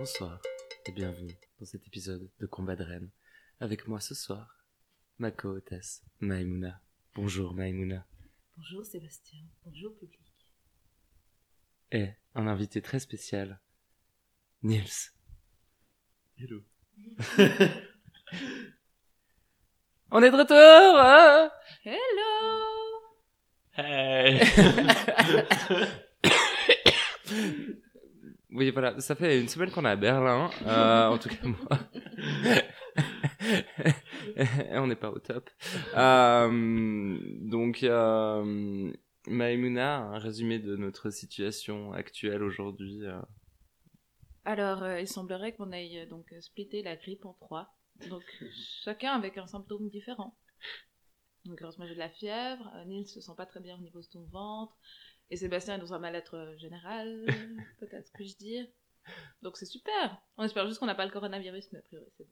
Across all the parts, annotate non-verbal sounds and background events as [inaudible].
Bonsoir et bienvenue dans cet épisode de Combat de Rennes. Avec moi ce soir, ma co-hôtesse Maïmouna. Bonjour Maïmouna. Bonjour Sébastien, bonjour public. Et un invité très spécial, Niels. Hello. [laughs] On est de retour hein Hello Hey [laughs] Oui, voilà, ça fait une semaine qu'on est à Berlin, euh, en tout cas moi. [laughs] On n'est pas au top. Euh, donc, euh, Maïmouna, un résumé de notre situation actuelle aujourd'hui. euh. Alors, il semblerait qu'on aille donc la grippe en trois. Donc, chacun avec un symptôme différent. Donc, heureusement, j'ai de la fièvre. Nils se sent pas très bien au niveau de son ventre. Et Sébastien est dans un mal-être euh, général, [laughs] peut-être puis-je dire. Donc, c'est super. On espère juste qu'on n'a pas le coronavirus, mais a priori, c'est bon.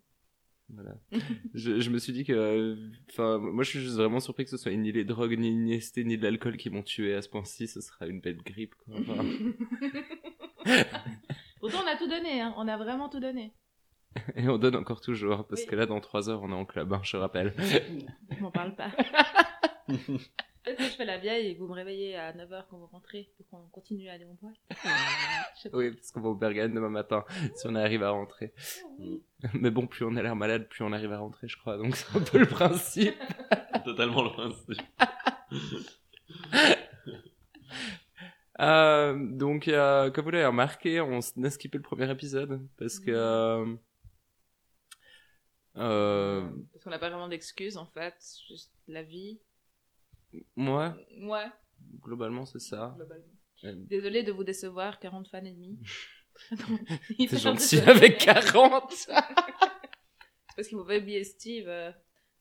Voilà. [laughs] je, je me suis dit que, enfin, moi je suis juste vraiment surpris que ce soit ni les drogues, ni l'IST, ni de l'alcool qui m'ont tué à ce point-ci. Ce sera une belle grippe, quoi. Enfin, [laughs] Pourtant, on a tout donné, hein. On a vraiment tout donné. et on donne encore toujours, parce Oui. que là, dans trois heures, on est en club, hein, je rappelle. Je m'en parle pas. Peut-être que je fais la vieille et que vous me réveillez à 9h quand vous rentrez et qu'on continue à aller en boîte. Pas. Oui, parce qu'on va au Bergane demain matin, si on arrive à rentrer. Mais bon, plus on a l'air malade, plus on arrive à rentrer, je crois. Donc c'est un peu le principe. [laughs] Totalement le principe. [laughs] Euh, donc, euh, comme vous l'avez remarqué, on a skippé le premier épisode parce que. Euh, euh, Parce qu'on n'a pas vraiment d'excuses en fait, juste la vie. Moi, Ouais, globalement, c'est ça. globalement. Euh, Désolée de vous décevoir, 40 fans et demi. [laughs] C'est gentil avec 40. [laughs] C'est parce qu'il m'avait oublié Steve euh,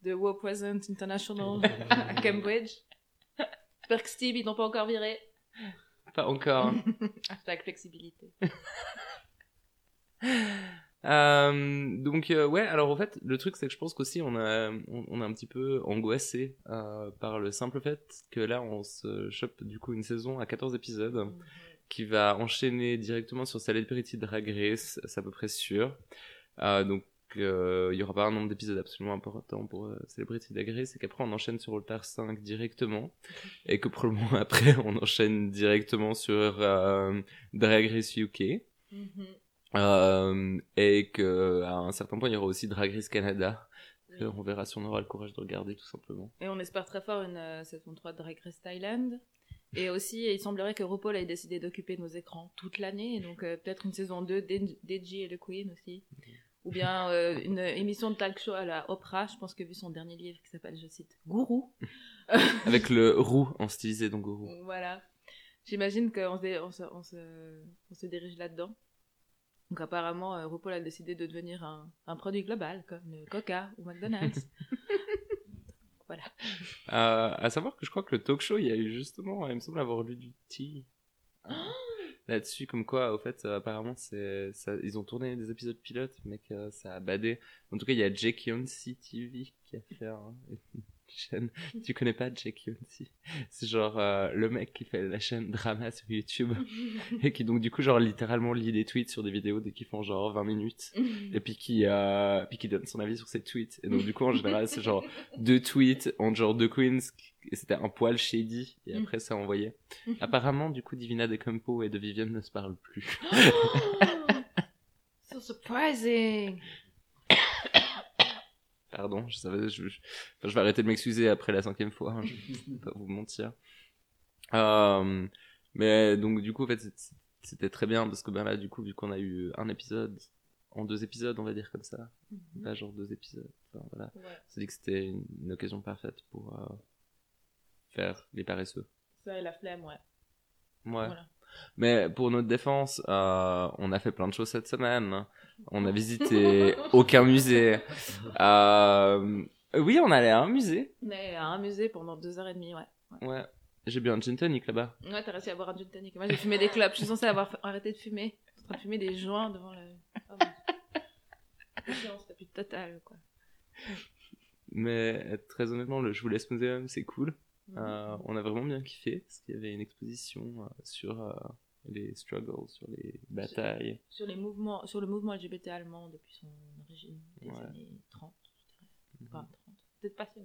de War Present International [laughs] à Cambridge. J'espère que Steve, ils n'ont pas encore viré. Pas encore. Hashtag flexibilité. Euh, donc euh, ouais, alors en fait, le truc c'est que je pense qu'aussi on a on, on est un petit peu angoissé euh, par le simple fait que là on se chope du coup une saison à 14 épisodes qui va enchaîner directement sur Celebrity Drag Race, c'est à peu près sûr. Euh, donc euh, il y aura pas un nombre d'épisodes absolument important pour Celebrity Drag Race et qu'après on enchaîne sur Altar 5 directement et que probablement [laughs] après on enchaîne directement sur euh, Drag Race UK. Mhm. Euh, et que à un certain point il y aura aussi Drag Race Canada Oui. que on verra si on aura le courage de regarder tout simplement Et on espère très fort une euh, saison 3 de Drag Race Thailand. Et aussi, il semblerait que RuPaul ait décidé d'occuper nos écrans toute l'année. Donc euh, peut-être une saison 2 d'Ed- d'Edgy et le Queen aussi. Ou bien euh, une émission de talk show à la Oprah. Je pense que vu son dernier livre qui s'appelle, je cite, Gourou. [laughs] avec le roux en stylisé donc roux Voilà. J'imagine qu'on se, dé- on se, on se, on se dirige là-dedans. Donc apparemment, euh, RuPaul a décidé de devenir un, un produit global, comme le Coca ou McDonald's. [laughs] voilà. euh, à savoir que je crois que le talk show il y a eu justement il me semble avoir lu du tea euh, [gasps] là-dessus comme quoi au fait euh, apparemment c'est ça, ils ont tourné des épisodes pilotes mais que ça a badé en tout cas il y a Jake Yonsey TV qui a fait un- chaîne. Tu connais pas Jake Yonsey c'est genre euh, le mec qui fait la chaîne drama sur YouTube [laughs] et qui donc du coup genre littéralement lit des tweets sur des vidéos dès qu'ils font genre 20 minutes [laughs] et puis qui euh, puis qui donne son avis sur ses tweets. Et donc du coup en général c'est genre [laughs] deux tweets en genre deux queens et c'était un poil shady et après ça envoyé apparemment du coup Divina de Campo et de Vivienne ne se parlent plus. So surprising! Pardon je savais je, je, vais arrêter de m'excuser après la cinquième fois hein, je vais [laughs] pas vous mentir euh, mais donc du coup en fait c'est- c'était très bien parce que ben là du coup vu qu'on a eu un épisode en deux épisodes on va dire comme ça pas genre deux épisodes enfin, voilà Ouais, s'est dit que c'était une, une occasion parfaite pour euh, faire les paresseux. ça et la flemme, ouais. Ouais. Voilà. Mais pour notre défense, euh, on a fait plein de choses cette semaine. On a visité [laughs] aucun musée. Euh, oui, on allait à un musée. On à un musée pendant deux heures et demie, ouais. Ouais. J'ai bu un gin tonic là-bas. Ouais, t'as réussi à boire un gin tonic. Moi, j'ai fumé des clopes. Je suis censée avoir arrêté de fumer. Je suis en train de fumer des joints devant le... Oh, la plus totale, quoi. Mais très honnêtement, le Je vous laisse muséum, c'est cool. Mhm. Euh, on a vraiment bien kiffé parce qu'il y avait une exposition euh, sur euh, les struggles, sur les batailles. Sur, les mouvements, sur le mouvement LGBT allemand depuis son origine, des Ouais. années 30, je dirais. Enfin, 30. Peut-être pas si.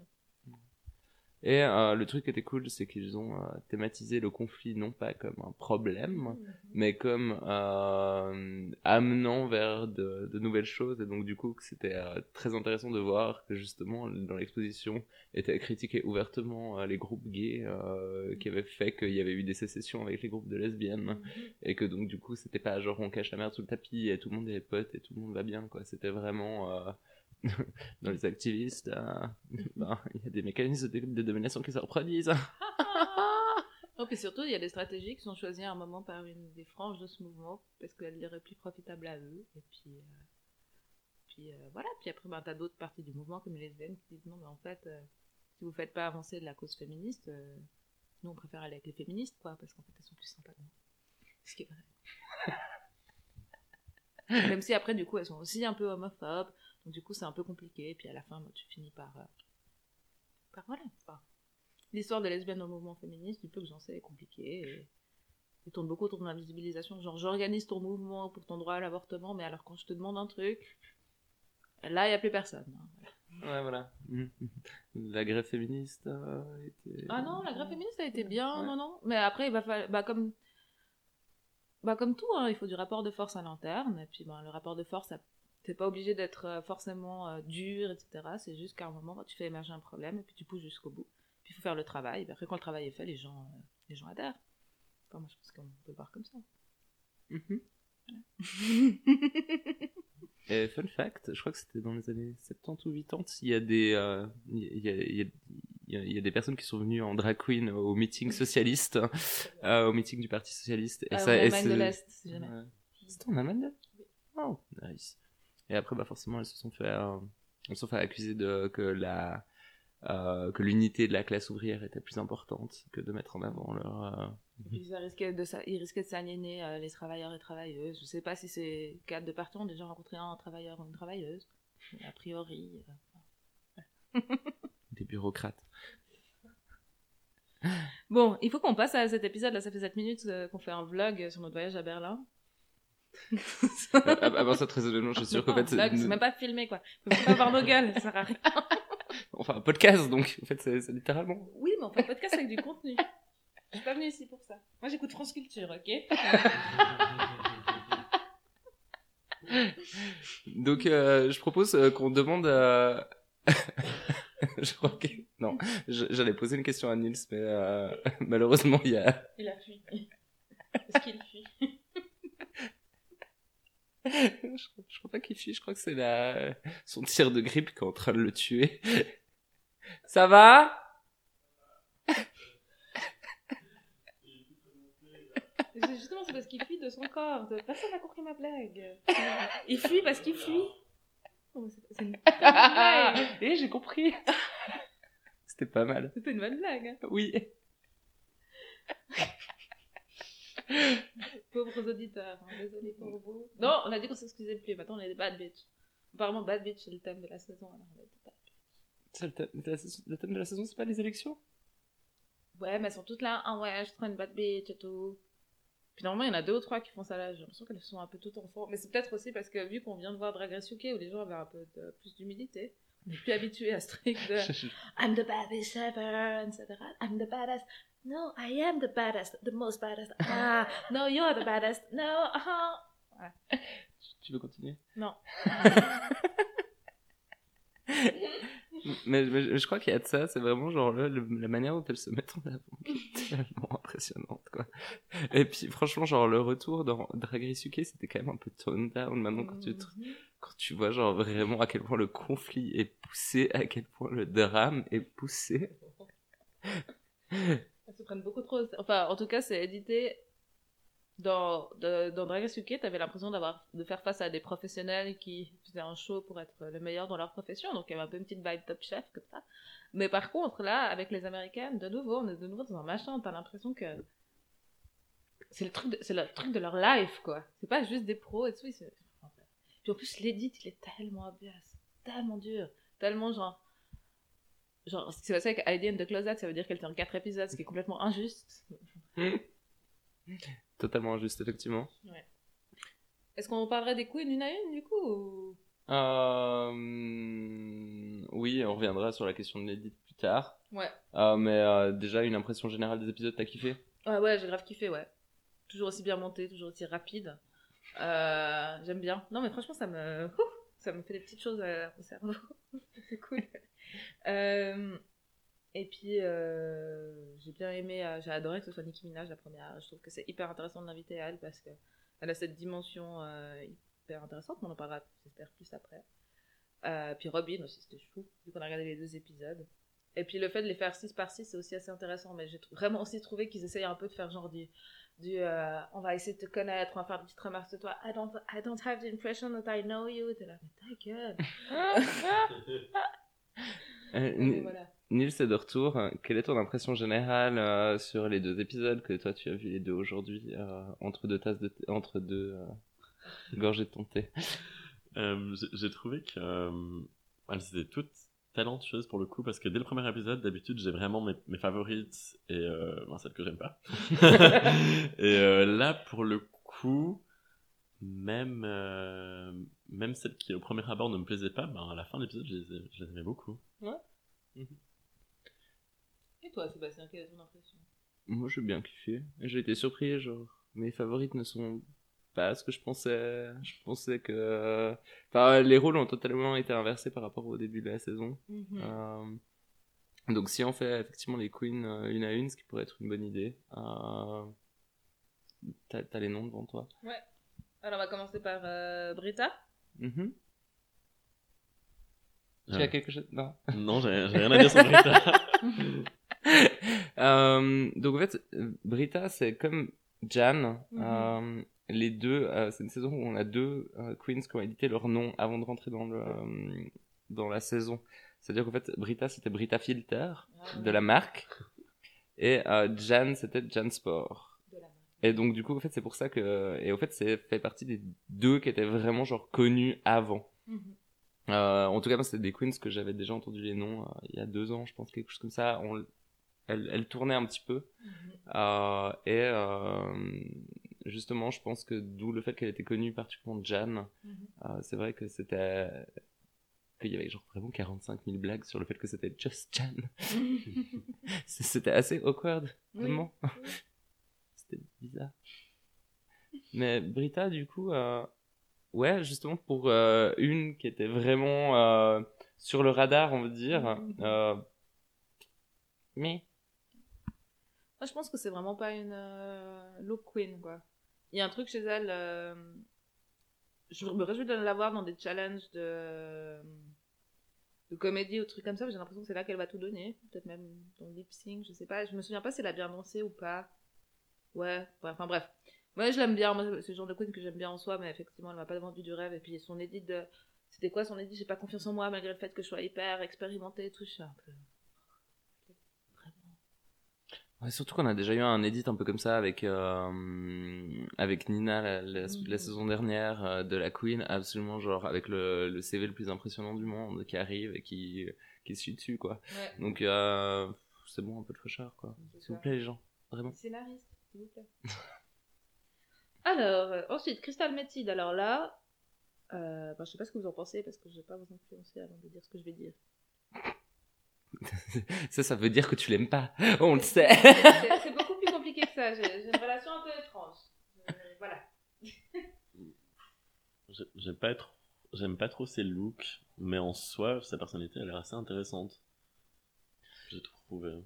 Et euh, le truc qui était cool, c'est qu'ils ont euh, thématisé le conflit non pas comme un problème, mais comme euh, amenant vers de, de nouvelles choses. Et donc du coup, c'était euh, très intéressant de voir que justement dans l'exposition était critiqué ouvertement euh, les groupes gays euh, qui avaient fait qu'il y avait eu des sécessions avec les groupes de lesbiennes Mhm. et que donc du coup c'était pas genre on cache la merde sous le tapis et tout le monde est pote et tout le monde va bien quoi. C'était vraiment euh, dans les activistes, euh, ben, il y a des mécanismes de, de domination qui se reproduisent. [laughs] Non, puis surtout, il y a des stratégies qui sont choisies à un moment par une des franges de ce mouvement parce qu'elles les plus profitables à eux. Et puis, euh, puis euh, voilà. Puis après, ben, t'as d'autres parties du mouvement comme les lesbiennes qui disent non, mais en fait, euh, si vous faites pas avancer de la cause féministe, nous on préfère aller avec les féministes, quoi, parce qu'en fait elles sont plus sympas. Ce qui est vrai. [laughs] Même si après, du coup, elles sont aussi un peu homophobes. Donc du coup, c'est un peu compliqué. Et puis à la fin, tu finis par. euh, par voilà. Enfin, L'histoire des lesbiennes dans le mouvement féministe, du peu que j'en sais, est compliquée. Et... Il tourne beaucoup autour de l'invisibilisation. Genre, j'organise ton mouvement pour ton droit à l'avortement, mais alors quand je te demande un truc, là, il n'y a plus personne. hein. Ouais, voilà. La grève féministe euh, était... Ah non, la grève féministe a été bien, Ouais. non, non. Mais après, il va falloir. Bah, comme. Bah, comme tout, hein, il faut du rapport de force à l'interne. Et puis, ben, le rapport de force, ça- c'est pas obligé d'être euh, forcément euh, dur, etc. C'est juste qu'à un moment, tu fais émerger un problème et puis tu pousses jusqu'au bout. Puis il faut faire le travail. Et après, quand le travail est fait, les gens, euh, les gens adhèrent. Enfin, moi, je pense qu'on peut le voir comme ça. Mhm. [laughs] Et fun fact, je crois que c'était dans les années 70 ou 80, il y a des, euh, il y, a, il y, a, il y des personnes qui sont venues en drag queen au meeting [laughs] socialiste, euh, au meeting du Parti socialiste. Et Euh, ça, en Allemagne de c'est- l'Est, si jamais. C'était en Allemagne de- Oh, nice. Et après, bah forcément, elles se sont fait, euh, elles se sont fait accuser de que la euh, que l'unité de la classe ouvrière était plus importante que de mettre en avant leur. euh, Et puis, ça risquait de sa- ils risquaient de s'aliéner euh, les travailleurs et travailleuses. Je sais pas si ces cadres de partout ont déjà rencontré un travailleur ou une travailleuse. Mais a priori. [laughs] des bureaucrates. Bon, il faut qu'on passe à cet épisode. Là, ça fait 7 minutes qu'on fait un vlog sur notre voyage à Berlin. À- Avant ça, très honnêtement, je suis sûr qu'en fait, c'est même pas filmé, quoi. Faut pas voir nos gueules, ça sert à rien. enfin un podcast, donc en fait, c'est littéralement. Oui, mais on fait un podcast avec du contenu. Je suis pas venue ici pour ça. Moi, j'écoute France Culture, ok? Donc, euh, je propose euh, qu'on demande à. [laughs] je crois que. Non, j'allais poser une question à Nils, mais euh, [laughs] malheureusement, il y a. Il a fui. Est-ce qu'il fuit? Je, crois- je crois pas qu'il fuit, je crois que c'est la... son tir de grippe qui est en train de le tuer. Ça va? Justement, c'est parce qu'il fuit de son corps. Personne n'a compris ma blague. Il fuit parce qu'il fuit. Oh, c'est- une. Et [laughs] j'ai compris. C'était pas mal. C'était une bonne blague. hein. Oui. Pauvres auditeurs, hein, désolé pour vous. Non, on a dit qu'on s'excusait plus. Maintenant, on est des bad bitch. Apparemment, bad bitch, c'est le thème de la saison. Alors on bad bitch. Le, thème de la saison- le thème de la saison, c'est pas les élections? Ouais, mais elles sont toutes là. Ah ouais, je suis trop une bad bitch et tout. Puis normalement, il y en a deux ou trois qui font ça là. J'ai l'impression qu'elles sont un peu toutes enfants. Mais c'est peut-être aussi parce que vu qu'on vient de voir Drag Race UK où les gens avaient un peu de- plus d'humilité, on est plus habitué à ce truc de [laughs] I'm the baddest ever, etc. I'm the baddest. No, I am the baddest, the most baddest. [laughs] Ah, no, you're the baddest. No, ah. Tu veux continuer? Non. [laughs] mais, mais je crois qu'il y a de ça, c'est vraiment genre le- le- la manière dont elles se mettent en avant qui est tellement impressionnante quoi. Et puis franchement genre le retour dans Drag Race UK c'était quand même un peu toned down maintenant quand tu, te- quand tu vois genre vraiment à quel point le conflit est poussé, à quel point le drame est poussé. Elles se prennent beaucoup trop. Enfin, en tout cas, c'est édité. Dans, de- dans Drag Race UK, t'avais l'impression de faire face à des professionnels qui faisaient un show pour être le meilleur dans leur profession, donc il y avait un peu une petite vibe top chef comme ça. Mais par contre, là, avec les américaines, de nouveau, on est de nouveau dans un machin, t'as l'impression que c'est le truc, le truc de leur life, quoi. C'est pas juste des pros et tout. Puis en plus, l'édit, il est tellement obvious, tellement dur, tellement genre. Genre, c'est ça avec ID and the Closet, ça veut dire qu'elle était en 4 épisodes, ce qui est complètement injuste. totalement injuste, effectivement. Est-ce qu'on parlerait des queens une à une, du coup ou- Euh, Oui, on reviendra sur la question de l'édit plus tard. Ouais. Euh, mais euh, déjà, une impression générale des épisodes, t'as kiffé? Ouais, ouais, j'ai grave kiffé, ouais. Toujours aussi bien monté, toujours aussi rapide. J'aime bien. Non, mais franchement, ça me, Ouh, ça me fait des petites choses au cerveau. [laughs] C'est cool. Euh, Et puis, euh, j'ai bien aimé, euh, j'ai adoré que ce soit Nicki Minaj la première. Je trouve que c'est hyper intéressant de l'inviter à elle parce qu'elle a cette dimension hyper intéressante, on en parlera, j'espère, plus après. Puis Robin aussi, c'était chou, vu qu'on a regardé les deux épisodes. Et puis le fait de les faire 6 par 6, c'est aussi assez intéressant, mais j'ai vraiment aussi trouvé qu'ils essayent un peu de faire genre du. on va essayer de te connaître, on va faire des petites remarques sur toi. I don't, I don't have the impression that I know you. T'es là, mais ta gueule. [laughs] Euh, voilà. Nils est de retour. Quelle est ton impression générale euh, sur les deux épisodes que toi tu as vu les deux aujourd'hui euh, entre deux tasses de thé- entre deux euh, gorgées de ton thé? [laughs] Euh, j'ai- j'ai trouvé que euh, elles étaient toutes talentueuses pour le coup parce que dès le premier épisode d'habitude j'ai vraiment mes, mes favorites et euh, ben, celles que j'aime pas [laughs] [laughs] et euh, là pour le coup même euh, même celles qui au premier abord ne me plaisaient pas ben à la fin de l'épisode je je les aimais beaucoup Et toi, Sébastien, quelle est ton impression? Moi j'ai bien kiffé. J'ai été surpris, genre mes favorites ne sont pas ce que je pensais. Je pensais que. Enfin, les rôles ont totalement été inversés par rapport au début de la saison. Euh, Donc si on fait effectivement les queens euh, une à une, ce qui pourrait être une bonne idée. Euh... T'as les noms devant toi. Alors, on va commencer par euh, Britta. Mhm. Tu as quelque chose? Non. [laughs] non j'ai j'ai rien à dire sur Brita [laughs] Euh, donc en fait, Brita, c'est comme Jan. Mhm. Euh, les deux, euh, c'est une saison où on a deux euh, queens qui ont édité leur nom avant de rentrer dans le euh, dans la saison. C'est-à-dire qu'en fait, Brita, c'était Brita Filter de la marque, et euh, Jan, c'était Jan Sport. Et donc du coup, en fait, c'est pour ça que, et en fait, c'est fait partie des deux qui étaient vraiment genre connus avant. Mhm. Euh, en tout cas, moi, c'était des queens que j'avais déjà entendu les noms euh, il y a deux ans, je pense, quelque chose comme ça. On, elle, elle tournait un petit peu. Mhm. Euh, et justement, je pense que d'où le fait qu'elle était connue, particulièrement Jan, Mhm. euh, c'est vrai que c'était. qu'il y avait genre vraiment 45 000 blagues sur le fait que c'était Just Jan. [laughs] [laughs] C'était assez awkward, Oui. vraiment. C'était bizarre. Mais Brita, du coup, euh, ouais, justement, pour euh, une qui était vraiment euh, sur le radar, on va dire. Mhm. mais. Moi, je pense que c'est vraiment pas une look queen, quoi. Il y a un truc chez elle. Je me réjouis de la voir dans des challenges de, de comédie ou trucs comme ça. mais J'ai l'impression que c'est là qu'elle va tout donner. Peut-être même dans le lip sync, je sais pas. Je me souviens pas si elle a bien dansé ou pas. Ouais, ouais, enfin bref. Moi, je l'aime bien. Moi, c'est le genre de queen que j'aime bien en soi, mais effectivement, elle m'a pas vendu du rêve. Et puis, son édit de. C'était quoi son édit J'ai pas confiance en moi, malgré le fait que je sois hyper expérimentée et tout. Je suis un peu. Vraiment. Ouais, surtout qu'on a déjà eu un edit un peu comme ça avec euh, avec Nina la, la, la saison dernière euh, de la Queen, absolument genre avec le, le CV le plus impressionnant du monde qui arrive et qui qui se suit dessus quoi. Ouais. Donc euh, c'est bon un peu de fraîcheur quoi. S'il vous plaît les gens, vraiment. Scénariste, s'il vous plaît. [laughs] Alors, euh, ensuite, Crystal Method. Alors là, euh, ben, je sais pas ce que vous en pensez parce que je vais pas vous influencer avant de dire ce que je vais dire. [laughs] ça ça veut dire que tu l'aimes pas. On le sait. C'est beaucoup plus compliqué que ça. J'ai une relation un peu étrange. Euh, voilà. [laughs] J'ai- J'aime pas être, j'aime pas trop ses looks, mais en soi, sa personnalité a l'air assez intéressante. J'ai trouvé.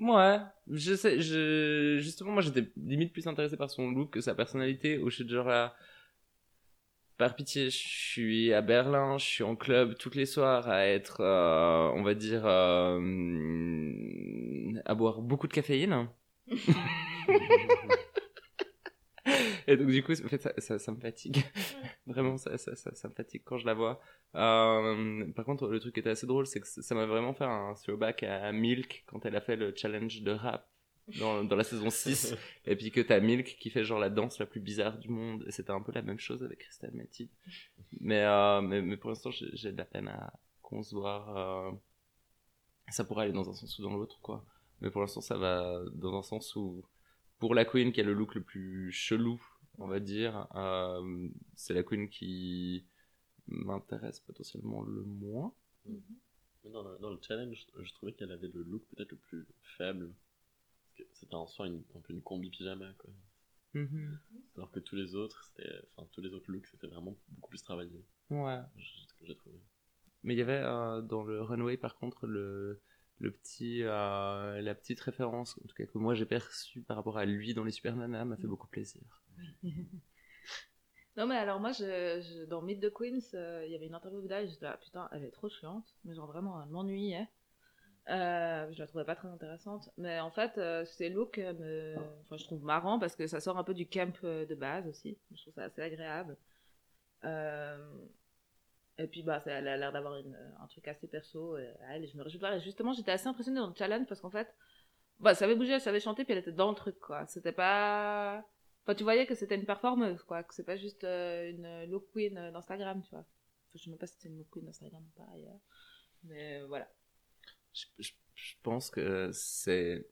Ouais, je sais, je, justement, moi j'étais limite plus intéressé par son look que sa personnalité, où je genre là, par pitié, je suis à Berlin, je suis en club tous les soirs à être, euh, on va dire, euh, à boire beaucoup de caféine. [laughs] Et donc du coup, en fait, ça, ça, ça me fatigue. [laughs] vraiment, ça, ça, ça, ça me fatigue quand je la vois. Euh, par contre, le truc qui était assez drôle, c'est que ça m'a vraiment fait un throwback à Milk quand elle a fait le challenge de rap dans, dans la saison 6. [laughs] et puis que t'as Milk qui fait genre la danse la plus bizarre du monde. Et c'était un peu la même chose avec Crystal Method. Mais, euh, mais, mais pour l'instant, j'ai j'ai de la peine à concevoir. Euh... Ça pourrait aller dans un sens ou dans l'autre, quoi. Mais pour l'instant, ça va dans un sens où pour la queen qui a le look le plus chelou, on va dire, euh, c'est la queen qui m'intéresse potentiellement le moins. Mais Dans le, dans le challenge, je trouvais qu'elle avait le look peut-être le plus faible. Parce que C'était en soi une, un peu une combi pyjama, quoi. Alors que tous les autres, c'était, enfin, tous les autres looks, c'était vraiment beaucoup plus travaillé. Ouais. ce que j'ai trouvé. Mais il y avait euh, dans le runway par contre le, le petit, euh, la petite référence, en tout cas que moi j'ai perçue par rapport à lui dans les Super Nanas, m'a fait beaucoup plaisir. [laughs] Non, mais alors moi, je, je- dans Meet the Queens, euh, il y avait une interview d'elle, j'étais là, putain, elle est trop chiante, mais genre vraiment, elle m'ennuyait. Euh, je la trouvais pas très intéressante, mais en fait, euh, ces looks, euh, me... je trouve marrant parce que ça sort un peu du camp de base aussi. Je trouve ça assez agréable. Et puis, bah, elle a l'air d'avoir un truc assez perso. à elle, et je me réjouis pas. Et justement, j'étais assez impressionnée dans le challenge parce qu'en fait, bah, ça avait bougé, elle savait chanter, puis elle était dans le truc, quoi. C'était pas. Enfin, tu voyais que c'était une performeuse, quoi. Que c'est pas juste euh, une look queen euh, d'Instagram, tu vois. Enfin, je sais même pas si c'était une look queen d'Instagram ou pas ailleurs. Mais euh, voilà. Je, je- je pense que c'est.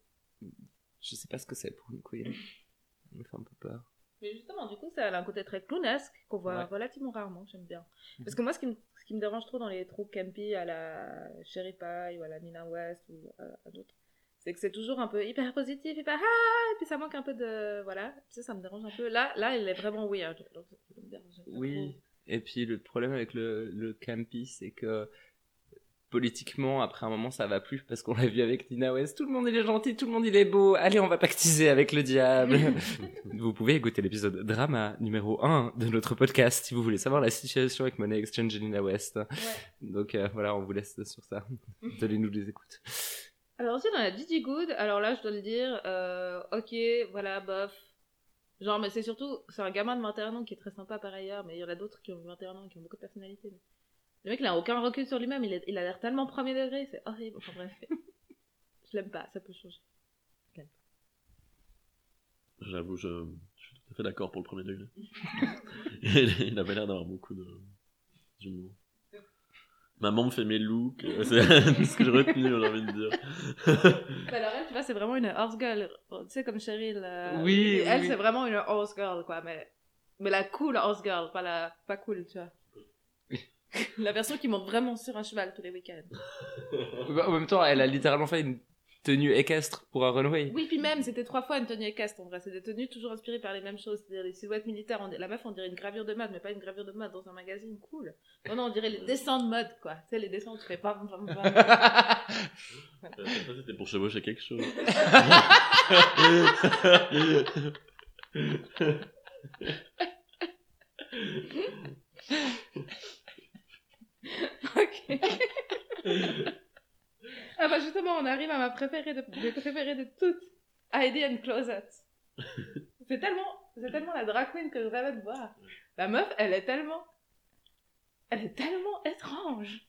Je sais pas ce que c'est pour une queen. Ça me fait un peu peur. Mais justement, du coup, ça a un côté très clownesque qu'on voit Ouais. relativement rarement, j'aime bien. Parce que moi, ce qui, me, ce qui me dérange trop dans les trous campy à la Sherry Pie ou à la Nina West ou à, à d'autres, c'est que c'est toujours un peu hyper positif, hyper ah, et puis ça manque un peu de. Voilà, ça, ça me dérange un peu. Là, là, elle est vraiment weird. Donc, ça me dérange Oui. trop. Et puis le problème avec le, le campy, c'est que politiquement, après un moment, ça va plus parce qu'on l'a vu avec Nina West. Tout le monde il est gentil, tout le monde il est beau. Allez, on va pactiser avec le diable. [laughs] vous pouvez écouter l'épisode drama numéro 1 de notre podcast si vous voulez savoir la situation avec Money Exchange et Nina West. Ouais. Donc euh, voilà, on vous laisse sur ça. [laughs] Donnez-nous des écoutes. Alors aussi dans la Gigi Good, alors là je dois le dire, euh, ok, voilà, bof. Genre, mais c'est surtout, c'est un gamin de 21 ans qui est très sympa par ailleurs, mais il y en a d'autres qui ont 21 ans et qui ont beaucoup de personnalité. mais- Le mec il a aucun recul sur lui-même, il, est- il a l'air tellement premier degré, c'est horrible, enfin bref. [laughs] je l'aime pas, ça peut changer. J'avoue, je, je suis tout à fait d'accord pour le premier degré. il, [laughs] il avait l'air d'avoir beaucoup de d'humour. Maman me fait mes looks, [laughs] c'est ce que j'ai retenu, j'ai envie de dire. [laughs] Bah alors elle, tu vois, c'est vraiment une horse girl, tu sais, comme Cheryl. euh, Oui, Elle, oui. c'est vraiment une horse girl, quoi, mais, mais la cool horse girl, pas la pas cool, tu vois. [laughs] la version qui monte vraiment sur un cheval tous les week-ends. Bah, En même temps, elle a littéralement fait une tenue équestre pour un runway. Oui, puis même, c'était trois fois une tenue équestre, en vrai. C'est des tenues toujours inspirées par les mêmes choses. C'est-à-dire les silhouettes militaires. On- La meuf, on dirait une gravure de mode, mais pas une gravure de mode dans un magazine. Cool. Non, non, on dirait les dessins de mode, quoi. Tu sais, les dessins tu fais pas... Euh, c'était pour chevaucher quelque chose. [laughs] ok. Ah bah justement, on arrive à ma préférée de, mes préférées de toutes. Heidi and Closet. [laughs] c'est tellement, c'est tellement la drag queen que je rêvais de voir. La meuf, elle est tellement, elle est tellement étrange.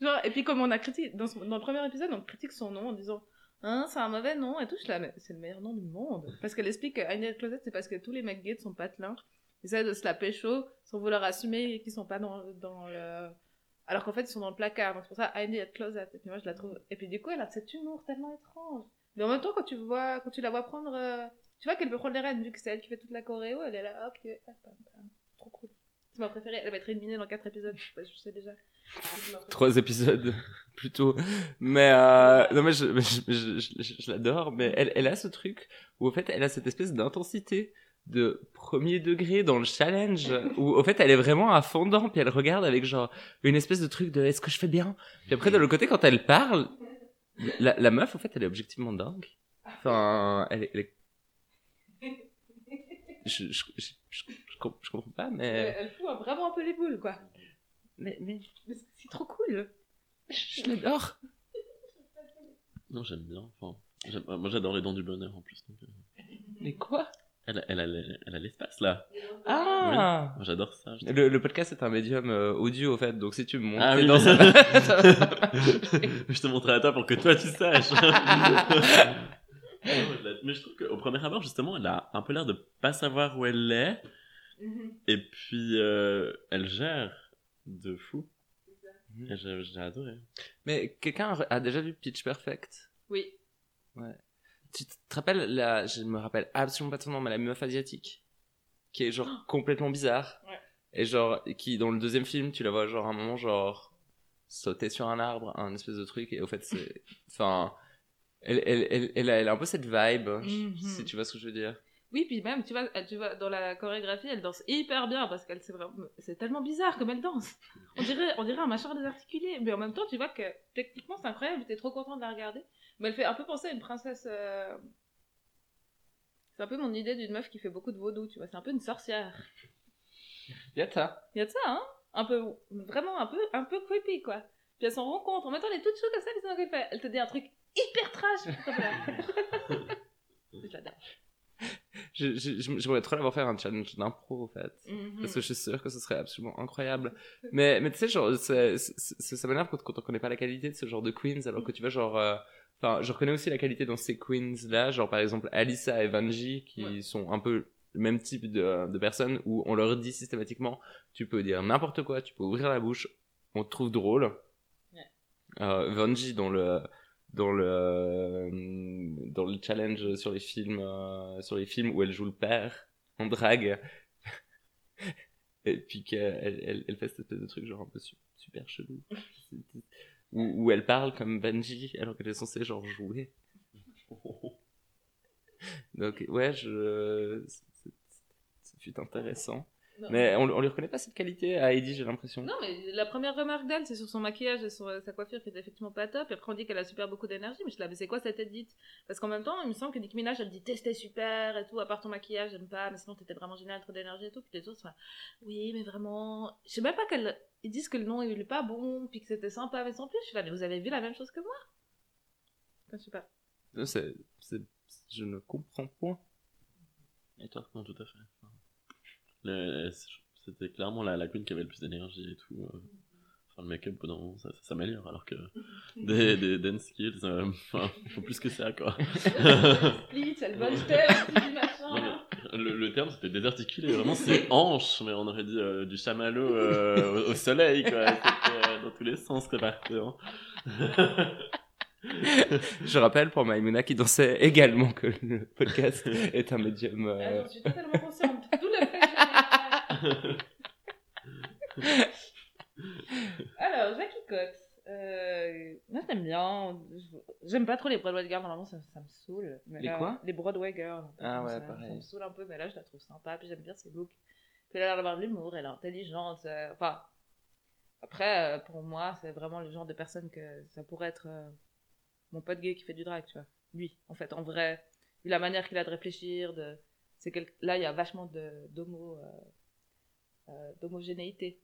Genre, et puis comme on a critiqué, dans, son- dans le premier épisode, on critique son nom en disant Hein, c'est un mauvais nom et tout. Je mais c'est le meilleur nom du monde. Parce qu'elle explique que Heidi and Closet, c'est parce que tous les mecs gays sont patelins. Ils essaient de se la pécho sans vouloir assumer qu'ils sont pas dans, dans le. Alors qu'en fait, ils sont dans le placard. Donc c'est pour ça, Heidi at Closet. Et puis moi, je la trouve. Et puis du coup, elle a cet humour tellement étrange. Mais en même temps, quand tu, vois, quand tu la vois prendre. euh, Tu vois qu'elle peut prendre les rênes, vu que c'est elle qui fait toute la choréo, elle est là, ok, trop cool. C'est ma préférée, elle va être éliminée dans 4 épisodes, je sais, déjà. Trois épisodes [laughs] plutôt. Mais euh, non, mais je, je, je, je- l'adore. Mais elle, elle a ce truc où, au fait, elle a cette espèce d'intensité de premier degré dans le challenge où, au fait, elle est vraiment à fond dedans. Puis elle regarde avec genre une espèce de truc de est-ce que je fais bien? Puis après, de l'autre côté, quand elle parle, la, la meuf, au fait, elle est objectivement dingue. Enfin, elle est. elle est- Je, je, je, je, je com- je comprends pas, mais. elle fout vraiment un peu les boules, quoi. Mais, mais Mais c'est- trop cool. je l'adore. Non, j'aime bien. Enfin, moi, j'adore les dents du bonheur en plus. donc, euh, Mais quoi? Elle, a- elle, a l'e- elle a l'espace là. Ah j'adore ça. Le, le podcast est un médium euh, audio au fait, donc si tu me montres Ah oui. dans ça, [laughs] je te montrerai à toi pour que toi tu saches. [laughs] [laughs] Mais je trouve qu'au premier abord, justement, elle a un peu l'air de pas savoir où elle est. Et puis, euh, elle gère de fou. J'ai adoré. Mais quelqu'un a déjà vu Pitch Perfect? Oui. Tu Tu te rappelles, la, je me rappelle absolument pas son nom, mais la meuf asiatique, qui est genre [gasps] complètement bizarre. Ouais. Et genre, qui dans le deuxième film, tu la vois genre à un moment, genre, sauter sur un arbre, un espèce de truc, et au fait, c'est. [laughs] Enfin. Elle, elle, elle, elle, a, elle a un peu cette vibe, Mhm. si tu vois ce que je veux dire. Oui, puis même, tu vois, tu vois, dans la chorégraphie, elle danse hyper bien parce qu'elle c'est vraiment, c'est tellement bizarre comme elle danse. On dirait, on dirait un machin désarticulé, mais en même temps, tu vois que techniquement c'est incroyable, t'es trop content de la regarder. Mais elle fait un peu penser à une princesse. euh, C'est un peu mon idée d'une meuf qui fait beaucoup de vaudou, tu vois, c'est un peu une sorcière. Yata. Il y a de ça, hein Un peu, vraiment un peu, un peu creepy, quoi. Puis elles s'en rencontrent. En même temps, elle est toute chaude comme ça, mais c'est fait. Elle te dit un truc hyper trash. comme ça. [laughs] Je l'adore. Je- je- je- J'aimerais trop l'avoir faire un challenge d'impro, en fait. Mhm. Parce que je suis sûr que ce serait absolument incroyable. Mais, mais tu sais, genre, c'est- c'est- c'est- ça m'énerve quand, quand on connaît pas la qualité de ce genre de queens, alors que tu vois, genre, euh, enfin, je reconnais aussi la qualité dans ces queens-là, genre, par exemple, Alissa et Vanji, qui Ouais. sont un peu le même type de, de personnes, où on leur dit systématiquement, tu peux dire n'importe quoi, tu peux ouvrir la bouche, on te trouve drôle. Ouais. Euh, Vanji, dans le, dans le, dans le challenge sur les films, euh, sur les films où elle joue le père, en drague, [laughs] et puis qu'elle elle, elle fait cette espèce de truc genre un peu su- super chelou [laughs] où, où elle parle comme Benji alors qu'elle est censée genre jouer. [laughs] Donc ouais je ça fut intéressant Non. mais on, on lui reconnaît pas cette qualité à Heidi j'ai l'impression Non, mais la première remarque d'elle, c'est sur son maquillage et sur euh, sa coiffure qui est effectivement pas top. Et après, on dit qu'elle a super beaucoup d'énergie. Mais je l'avais, c'est quoi cette edit Parce qu'en même temps, il me semble que Nicki Minaj, elle dit t'es super et tout, à part ton maquillage, j'aime pas, mais sinon t'étais vraiment génial, trop d'énergie et tout. Puis les autres sont là, oui, mais vraiment. Je sais même pas qu'elle. Ils disent que le nom il est pas bon, puis que c'était sympa, mais sans plus. Je suis là, mais vous avez vu la même chose que moi? Enfin, Je sais pas. c'est, c'est- je ne comprends point Et toi Non, tout à fait? Le- C'était clairement la, la queen qui avait le plus d'énergie et tout. euh. Enfin, le make-up, moment, ça, ça s'améliore, alors que des, des dance skills, euh, enfin, il faut plus que ça, quoi. [laughs] Split, elle vole du machin. Non, mais le, le terme, c'était désarticulé. Vraiment, c'est [laughs] hanche, mais on aurait dit euh, du chamallow euh, au, au soleil, quoi. Euh, dans tous les sens, c'était parti. Hein. [laughs] je rappelle pour Maïmouna qui dansait également que le podcast est un médium Ah, euh, j'en suis totalement consciente. Tout le fait que j'ai- [laughs] Alors, Jackie Cox. Euh, moi, je l'aime bien. J'aime pas trop les Broadway Girls, normalement, ça, ça me saule. Mais Les là, quoi? Les Broadway Girls. Ah ouais, ça, pareil. Ça me saoule un peu, mais là, je la trouve sympa. Puis j'aime bien ses looks. Puis elle a l'air d'avoir de l'humour, elle est intelligente. euh, Enfin, après, euh, pour moi, c'est vraiment le genre de personne que ça pourrait être euh, mon pote gay qui fait du drag, tu vois. Lui, en fait, en vrai. Vu la manière qu'il a de réfléchir, de... c'est quel... là, il y a vachement d'homo... d'homogénéité.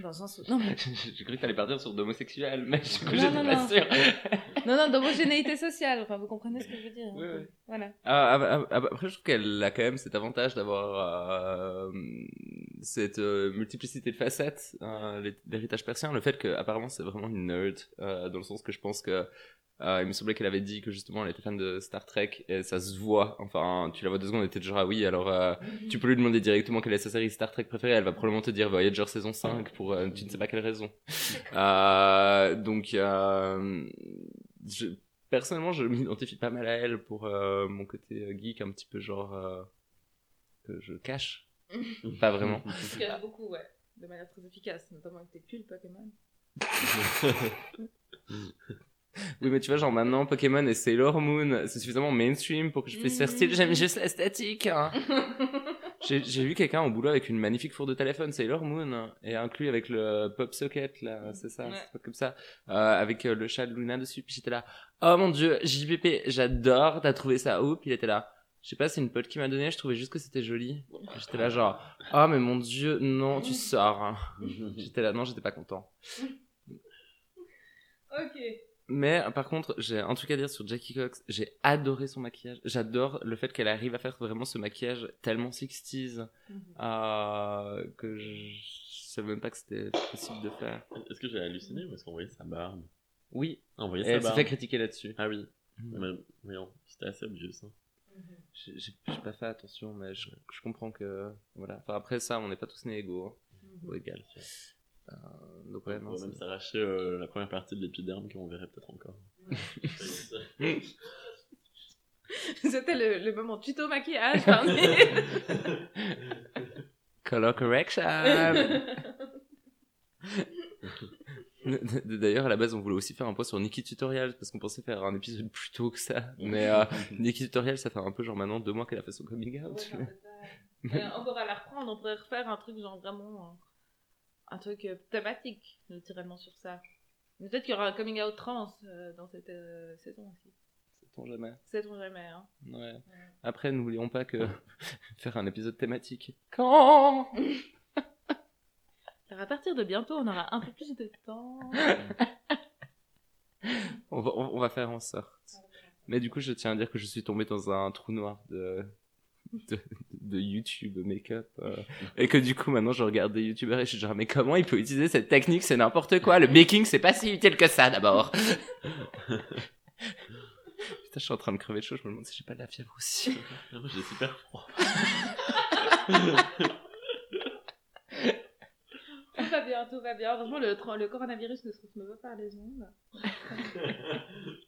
Dans le sens où... Non, mais [laughs] j'ai cru que t'allais partir sur d'homosexuel mais coup Non, j'étais pas non. sûr [laughs] Non, non, d'homogénéité sociale. Enfin, vous comprenez ce que je veux dire. hein. Oui, oui. Voilà. Ah, ah, ah, après, je trouve qu'elle a quand même cet avantage d'avoir euh, cette euh, multiplicité de facettes, euh, l'hé- l'héritage persien, le fait qu'apparemment c'est vraiment une nerd, euh, dans le sens que je pense que euh, il me semblait qu'elle avait dit que justement elle était fan de Star Trek et ça se voit. Enfin, tu la vois deux secondes et t'es genre ah oui, alors euh, tu peux lui demander directement quelle est sa série Star Trek préférée, elle va probablement te dire Voyager saison 5 pour euh, tu ne sais pas quelle raison. Euh, donc euh, je, personnellement, je m'identifie pas mal à elle pour euh, mon côté geek, un petit peu genre euh, que je cache. [laughs] pas vraiment. Tu caches beaucoup, ouais. De manière très efficace, notamment avec tes pulls Pokémon. [laughs] [laughs] Oui, mais tu vois, genre maintenant, Pokémon et Sailor Moon, c'est suffisamment mainstream pour que je puisse faire style. J'aime juste l'esthétique. Hein. [laughs] J'ai vu quelqu'un au boulot avec une magnifique four de téléphone Sailor Moon hein, et inclus avec le pop socket là, c'est ça, Ouais. c'est pas comme ça, euh, avec euh, le chat de Luna dessus. Puis j'étais là, oh mon dieu, JPP, j'adore, t'as trouvé ça où? Puis il était là, je sais pas, c'est une pote qui m'a donné, je trouvais juste que c'était joli. J'étais là genre, oh mais mon dieu, non, tu sors. hein. [laughs] J'étais là, non, j'étais pas content. ok. Mais par contre, j'ai un truc à dire sur Jackie Cox. J'ai adoré son maquillage. J'adore le fait qu'elle arrive à faire vraiment ce maquillage tellement 60s euh, que je, je savais même pas que c'était possible de faire. Est-ce que j'ai halluciné ou est-ce qu'on voyait sa barbe? Oui, Ah, On voyait et sa elle s'est fait critiquer là-dessus. Ah oui. Mhm. Mais, voyons, c'était assez obvious. Hein. J'ai j'ai- j'ai pas fait attention, mais je, je comprends que voilà. Enfin après ça, on n'est pas tous nés égaux, hein, ou égal. Euh, donc ouais, on non. c'est- même s'arracher euh, la première partie de l'épiderme qu'on verrait peut-être encore. [laughs] C'était le, le moment tuto maquillage par Neil. [laughs] Color correction. [laughs] D'ailleurs, à la base, on voulait aussi faire un point sur Nikki Tutorial parce qu'on pensait faire un épisode plus tôt que ça. Mais euh, Nikki Tutorial, ça fait un peu genre maintenant deux mois qu'elle a fait son coming out. Ouais, on pourra la reprendre, on pourrait refaire un truc genre vraiment. Un truc euh, thématique, naturellement, sur ça. Mais Peut-être qu'il y aura un coming out trans euh, dans cette euh, saison aussi. Sait-on jamais. Sait-on jamais, hein. Ouais. Après, n'oublions pas que [laughs] faire un épisode thématique. Quand [laughs] Alors à partir de bientôt, on aura un peu plus de temps. [laughs] on va, on, on va faire en sorte. Mais du coup, je tiens à dire que je suis tombé dans un trou noir de, de, de YouTube make-up. euh, et que du coup, maintenant, je regarde des YouTubers et je suis genre, mais comment il peut utiliser cette technique? C'est n'importe quoi. Le making, c'est pas si utile que ça, d'abord. [laughs] Putain, je suis en train de crever de chaud. Je me demande si j'ai pas de la fièvre aussi. Moi, [laughs] J'ai super froid. Tout va bien, tout va bien. Franchement, le, le coronavirus ne se retrouve pas par les ondes. [laughs]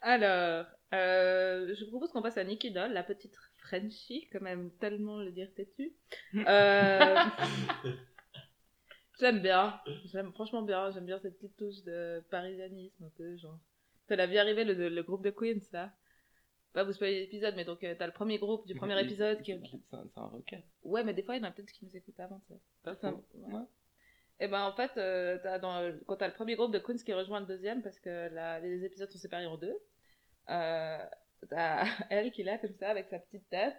Alors, euh, je vous propose qu'on passe à Nikki Doll, la petite Frenchie, quand même tellement le dire têtu. Euh, [laughs] j'aime bien, j'aime franchement bien, j'aime bien cette petite touche de parisianisme un peu, genre. T'as la vu arriver le, le groupe de Queens là Pas vous spoiler l'épisode, mais donc euh, t'as le premier groupe du premier [laughs] épisode qui. C'est un, un requin. Ouais, mais des fois il y en a peut-être qui nous écoutent avant ça. Pas ouais. Et ben en fait, euh, t'as dans, quand t'as le premier groupe de Queens qui rejoint le deuxième, parce que la- les épisodes sont séparés en deux, euh, t'as [laughs] elle qui est là comme ça avec sa petite tête.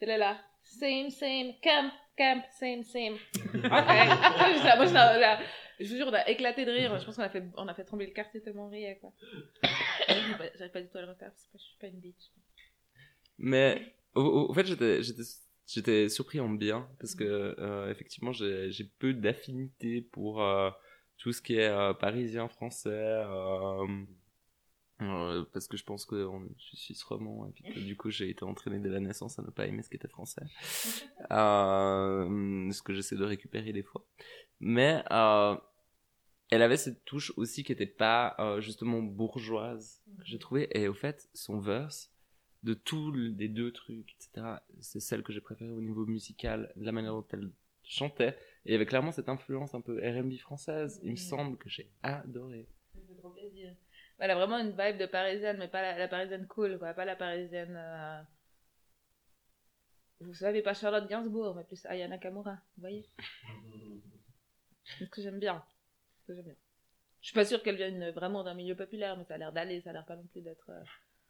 Elle est là, same, same, camp, camp, same, same. [laughs] Ok. [laughs] moi, je, moi, je, là, je vous jure, on a éclaté de rire. Je pense qu'on a fait, on a fait trembler le quartier tellement on riait, quoi. [coughs] J'arrive pas- du tout à le refaire, parce que je suis pas une bitch. Mais au, au- au fait, j'étais, j'étais, surpris en bien parce que euh, effectivement, j'ai, j'ai peu d'affinité pour euh, tout ce qui est euh, parisien, français. euh, euh, parce que je pense que on- je suis suisse roman et puis que du coup j'ai été entraîné dès la naissance à ne pas aimer ce qui était français. [laughs] Euh, ce que j'essaie de récupérer des fois. Mais euh, elle avait cette touche aussi qui était pas euh, justement bourgeoise que j'ai trouvé et au fait son verse de tous les deux trucs etc c'est celle que j'ai préférée au niveau musical de la manière dont elle chantait et il y avait clairement cette influence un peu R&B française il me semble que j'ai adoré Ça fait trop plaisir. Elle a vraiment une vibe de parisienne, mais pas la, la parisienne cool, quoi. Pas la parisienne. euh, Vous savez, pas Charlotte Gainsbourg, mais plus Aya Nakamura. Vous voyez C'est [laughs] ce que j'aime bien. Ce que j'aime bien. Je suis pas sûre qu'elle vienne vraiment d'un milieu populaire, mais ça a l'air d'aller, ça a l'air pas non plus d'être. euh,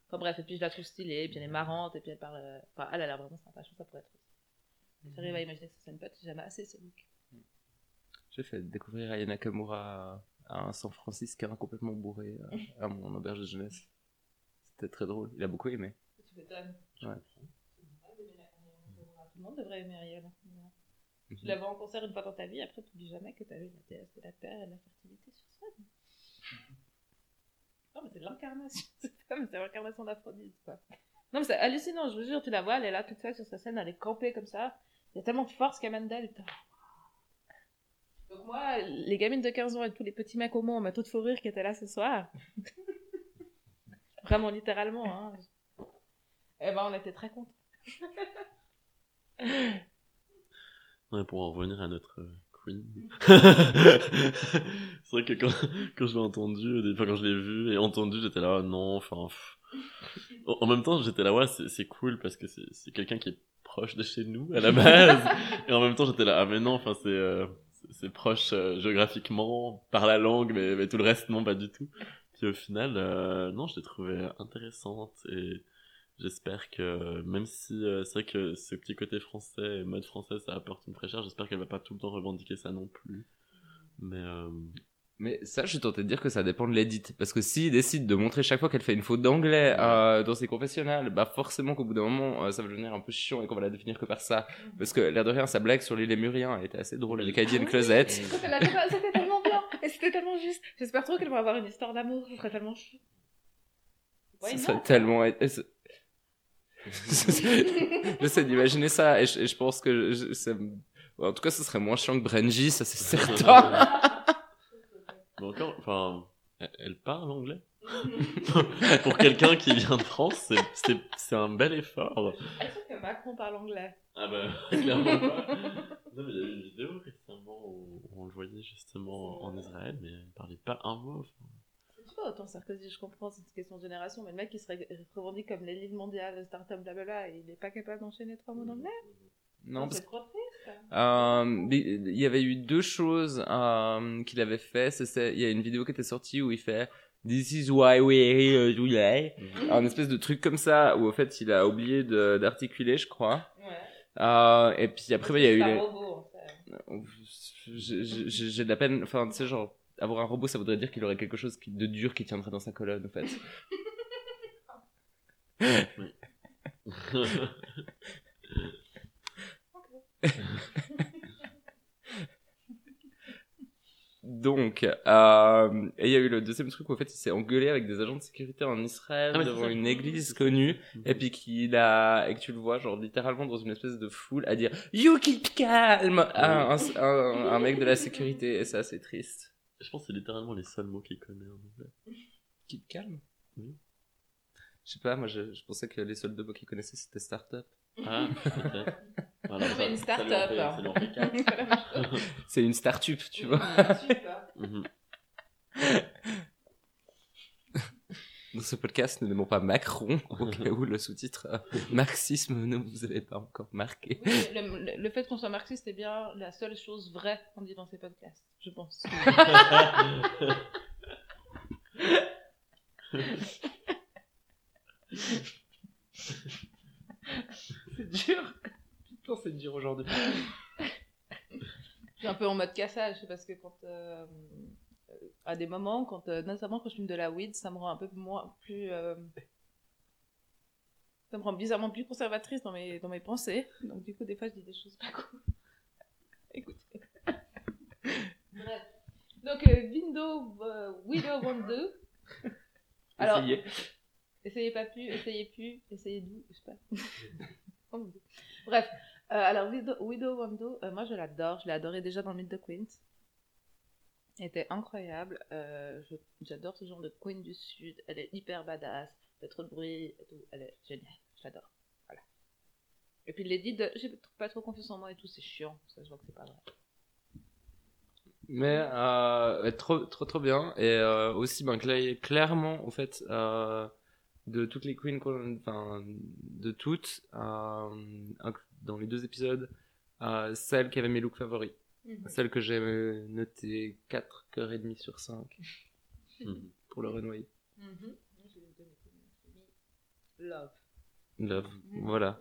Enfin bref, et puis je la trouve stylée, et puis elle est marrante, et puis elle parle. euh, Enfin, elle a l'air vraiment sympa, je trouve ça pourrait être aussi. J'arrive à imaginer que ce soit une pote, j'ai jamais assez ce look. j'ai fait découvrir Aya Nakamura à un San Franciscain complètement bourré euh, [laughs] à mon auberge de jeunesse c'était très drôle il a beaucoup aimé Tu m'étonnes. Ouais. Tout le monde devrait aimer Ariel. Mhm. Tu la vois en concert une fois dans ta vie, après tu dis jamais que tu as eu la déesse de la terre et de la fertilité sur scène. Non, mais c'est l'incarnation. [laughs] C'est l'incarnation d'Aphrodite, quoi. Non, mais c'est hallucinant, je vous jure, tu la vois, elle est là toute seule sur sa scène, elle est campée comme ça. Il y a tellement de force qu'elle d'elle. putain. Donc, moi, les gamines de 15 ans et tous les petits mecs au monde, ma toute faux rire qui étaient là ce soir. [laughs] Vraiment, littéralement, hein. Eh ben, on était très contents. [laughs] Ouais, pour en revenir à notre euh, Queen. [laughs] c'est vrai que quand, quand je l'ai entendu, des fois quand je l'ai vu et entendu, j'étais là, non, enfin. En même temps, j'étais là, ouais, c'est cool parce que c'est quelqu'un qui est proche de chez nous à la base. [laughs] et en même temps, j'étais là, ah, mais non, enfin, c'est euh, c'est- c'est proche euh, géographiquement, par la langue, mais, mais tout le reste, non, pas du tout. Puis au final, euh, non, je l'ai trouvée intéressante et j'espère que, même si euh, c'est vrai que ce petit côté français et mode français, ça apporte une fraîcheur, j'espère qu'elle va pas tout le temps revendiquer ça non plus. Mais euh, Mais ça, je suis tenté de dire que ça dépend de l'édit. Parce que s'il décide de montrer chaque fois qu'elle fait une faute d'anglais euh, dans ses confessionnals, bah forcément qu'au bout d'un moment, euh, ça va devenir un peu chiant et qu'on va la définir que par ça. Parce que l'air de rien, sa blague sur l'île Lémurien était assez drôle avec Heidi and Closet. C'était tellement bien et c'était tellement juste. J'espère trop qu'elle va avoir une histoire d'amour, ce serait tellement chou. Why Ça serait tellement... [laughs] J'essaie d'imaginer ça et je, et je pense que... je- ça me- En tout cas, ce serait moins chiant que Brenji, ça c'est certain. mais encore, [laughs] enfin, Elle, parle anglais [laughs] Pour quelqu'un qui vient de France, c'est- c'est c'est un bel effort. Est-ce que Macron parle anglais Ah bah, clairement pas. Non, mais il y a eu une vidéo récemment où on le voyait justement en Israël, mais il parlait pas un mot. Vois, autant Sarkozy, je comprends, c'est une question de génération, mais le mec qui se ré- revendique comme l'élite mondiale, start-up, blablabla, et il est pas capable d'enchaîner trois mots d'anglais Non, parce c'est trop triste. Euh, il y avait eu deux choses euh, qu'il avait fait. C'est- Il y a une vidéo qui était sortie où il fait This is why we're here today. Un espèce de truc comme ça où au fait il a oublié d'articuler, je crois. Ouais. Euh, et puis après il y a eu les. en fait. J'ai de la peine. Enfin tu sais genre avoir un robot ça voudrait dire qu'il aurait quelque chose de dur qui tiendrait dans sa colonne en fait. [laughs] Donc, euh, et il y a eu le deuxième truc où en fait il s'est engueulé avec des agents de sécurité en Israël Ah, c'est devant ça. une église connue et puis qu'il a et que tu le vois genre littéralement dans une espèce de foule à dire You keep calm à un, un, un mec de la sécurité et c'est assez triste. Je pense que c'est littéralement les seuls mots qu'il connaît en anglais. Keep calm. Oui. Je sais pas, moi je, je pensais que les seuls deux mots qu'il connaissait c'était startup. Ah, peut-être. [laughs] Voilà, mais une start-up. [laughs] C'est une startup, tu vois. [laughs] Mhm. Dans ce podcast, nous n'aimons pas Macron, au [laughs] cas où le sous-titre euh, marxisme ne vous avait pas encore marqué. Oui, le, le- le fait qu'on soit marxiste est bien la seule chose vraie qu'on dit dans ces podcasts, je pense. [laughs] C'est dur. Putain, c'est dur aujourd'hui. Je suis un peu en mode cassage parce que quand euh, à des moments, quand euh, notamment quand je fume de la weed, ça me rend un peu moins plus euh, ça me rend bizarrement plus conservatrice dans mes dans mes pensées. Donc du coup, des fois, je dis des choses pas cool. Écoutez. Bref. Donc euh, Windows euh, Widow One 2. [laughs] Alors, Essayez. Essayez pas plus, essayez plus, essayez doux, je sais pas. [laughs] Oh. Bref, euh, alors Widow, Widow Wando, euh, moi je l'adore, je l'ai adoré déjà dans Myth the Queens. Était incroyable, euh, j'adore ce genre de queen du sud, elle est hyper badass, elle trop de bruit, et tout. elle est géniale, je l'adore. Voilà. Et puis Lady de, j'ai pas trop confiance en moi et tout, c'est chiant, ça je vois que c'est pas vrai. Mais euh, trop, trop, trop bien. Et euh, aussi, ben, cla- clairement, en fait, euh, de toutes les queens, enfin, de toutes, dans les deux épisodes, celle qui avait mes looks favoris. Celle que j'ai euh, notée 4,5 sur 5 Mhm. pour le renoyer. Mhm. Love. Love. Mhm. Voilà.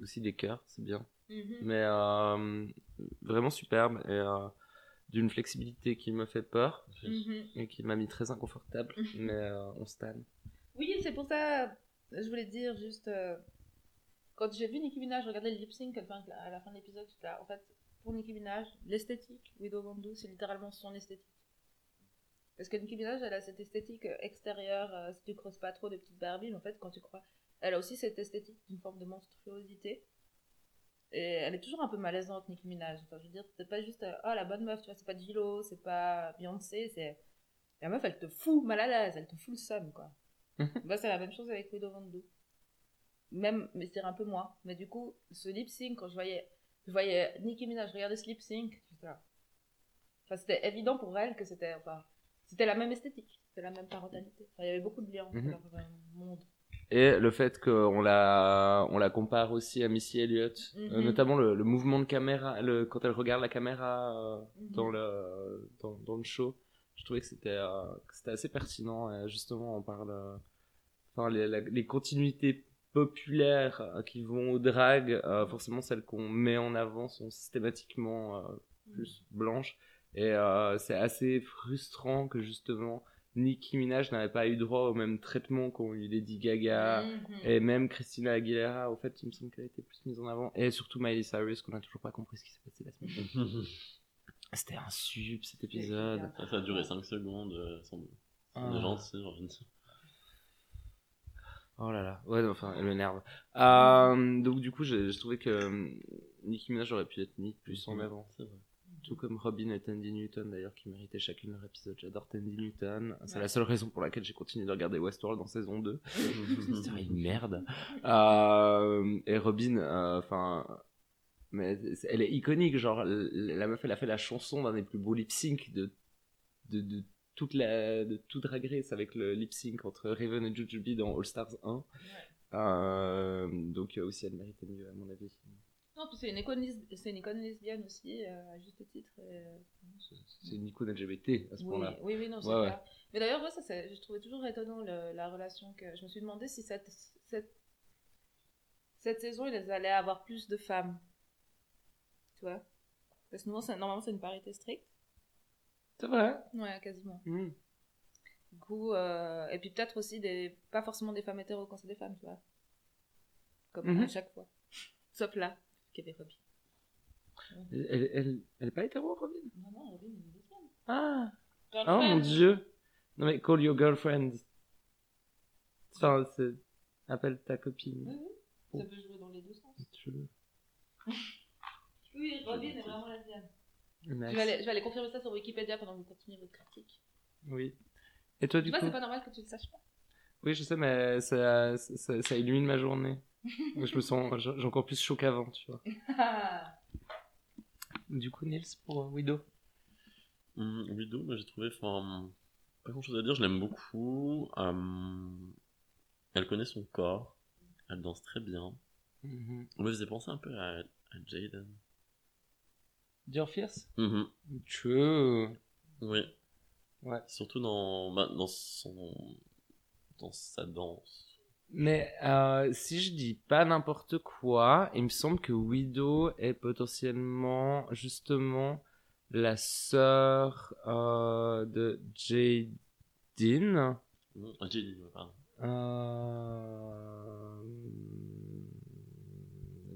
Aussi des cœurs, c'est bien. Mhm. Mais euh, vraiment superbe et euh, d'une flexibilité qui me fait peur Mhm. et qui m'a mis très inconfortable. [laughs] mais euh, on stan. Oui, c'est pour ça, je voulais dire juste, euh, quand j'ai vu Nicki Minaj regarder le lip sync à la fin, à la fin de l'épisode, j'étais là, en fait, pour Nicki Minaj, l'esthétique, Widow Vandu, c'est littéralement son esthétique. Parce que Nicki Minaj, elle a cette esthétique euh, extérieure, euh, si tu creuses pas trop de petites Barbie, mais en fait, quand tu crois, elle a aussi cette esthétique d'une forme de monstruosité. Et elle est toujours un peu malaisante, Nicki Minaj. Enfin, je veux dire, c'est pas juste, euh, oh la bonne meuf, tu vois, c'est pas J-Lo, c'est pas Beyoncé, c'est. La meuf, elle te fout mal à l'aise, elle te fout le seum, quoi. [laughs] bah, c'est la même chose avec Widow Vandu. Même, mais c'est un peu moins. Mais du coup, ce lip sync, quand je voyais, je voyais Nicki Minaj regarder lip sync. Enfin, c'était évident pour elle que c'était, enfin, c'était la même esthétique, c'était la même parentalité. Enfin, il y avait beaucoup de liens entre leur euh, monde. Et le fait qu'on la, on la compare aussi à Missy Elliott, euh, Mhm. notamment le, le mouvement de caméra, le, quand elle regarde la caméra euh, Mhm. dans, le, dans, dans le show, je trouvais que c'était euh, assez pertinent. Et justement, on parle. Enfin, les, la- les continuités populaires euh, qui vont au drag, euh, forcément celles qu'on met en avant sont systématiquement euh, plus blanches. Et euh, c'est assez frustrant que justement Nicki Minaj n'avait pas eu droit au même traitement qu'ont eu Lady Gaga. Mhm. Et même Christina Aguilera, au fait, il me semble qu'elle a été plus mise en avant. Et surtout Miley Cyrus, qu'on a toujours pas compris ce qui s'est passé la semaine dernière. [laughs] C'était un sub cet épisode. Ça, a duré 5 secondes. euh, sans- Ah. On est gentil, j'ai envie de dire. Oh là là, ouais, enfin, elle m'énerve. Euh, donc du coup, j'ai trouvé que euh, Nicki Minaj aurait pu être mise plus en avant. C'est vrai. Tout comme Robin et Tandy Newton d'ailleurs, qui méritaient chacune leur épisode. J'adore Tandy Newton. C'est Ouais. la seule raison pour laquelle j'ai continué de regarder Westworld en saison 2. [laughs] C'est une merde. Euh, et Robin, euh, enfin. mais elle est iconique, genre, la meuf, elle a fait la chanson d'un des plus beaux lip sync de, de, de toute la, de tout Drag Race avec le lip sync entre Raven et Jujubee dans All Stars 1. Euh, donc, euh, aussi, elle méritait mieux, à mon avis. Non, puis c'est une icône, lesb- c'est une icône lesbienne aussi, euh, à juste titre. euh, C'est une icône LGBT à ce oui, point-là. oui, oui, non, c'est Ouais. Mais d'ailleurs, ouais, ça, je trouvais toujours étonnant le- la relation que. Je me suis demandé si cette, cette, cette saison, ils allaient avoir plus de femmes. Tu vois? Parce que normalement, c'est une parité stricte. C'est vrai. Ouais, quasiment. Hmm. Du coup, euh, et puis peut-être aussi des. Pas forcément des femmes hétéros quand c'est des femmes, tu vois. Comme Mhm. à chaque fois. [laughs] Sauf là, qui avait Robin. Elle, elle, elle, elle est pas hétéro, Robin? Non, non, Robin, elle est lesbienne. Ah Oh mon dieu Non mais call your girlfriend. Enfin, c'est... Appelle ta copine. Oui, oui. Ça peut jouer dans les deux sens. Tu veux. [laughs] Oui, Robin est vraiment lesbienne. Je vais, aller, je vais aller confirmer ça sur Wikipédia pendant que vous continuez votre critique. Oui. Et toi, du tu vois, coup c'est pas normal que tu le saches pas. Oui, je sais, mais ça, ça, ça illumine ma journée. [laughs] Je me sens... J'ai encore plus chaud qu'avant, tu vois. [laughs] Du coup, Nils, pour euh, Widow Hum, Widow, moi j'ai trouvé, enfin, pas grand chose à dire, je l'aime beaucoup. Hum, elle connaît son corps, elle danse très bien. Mhm. Elle me faisait penser un peu à, à Jaden. Dior Fierce Mhm, True. Oui. Ouais. Surtout dans, bah, dans son, dans sa danse. Mais euh, si je dis pas n'importe quoi, il me semble que Widow est potentiellement justement la sœur euh, de Jaden. Mhm, Ah, ouais, pardon. Euh...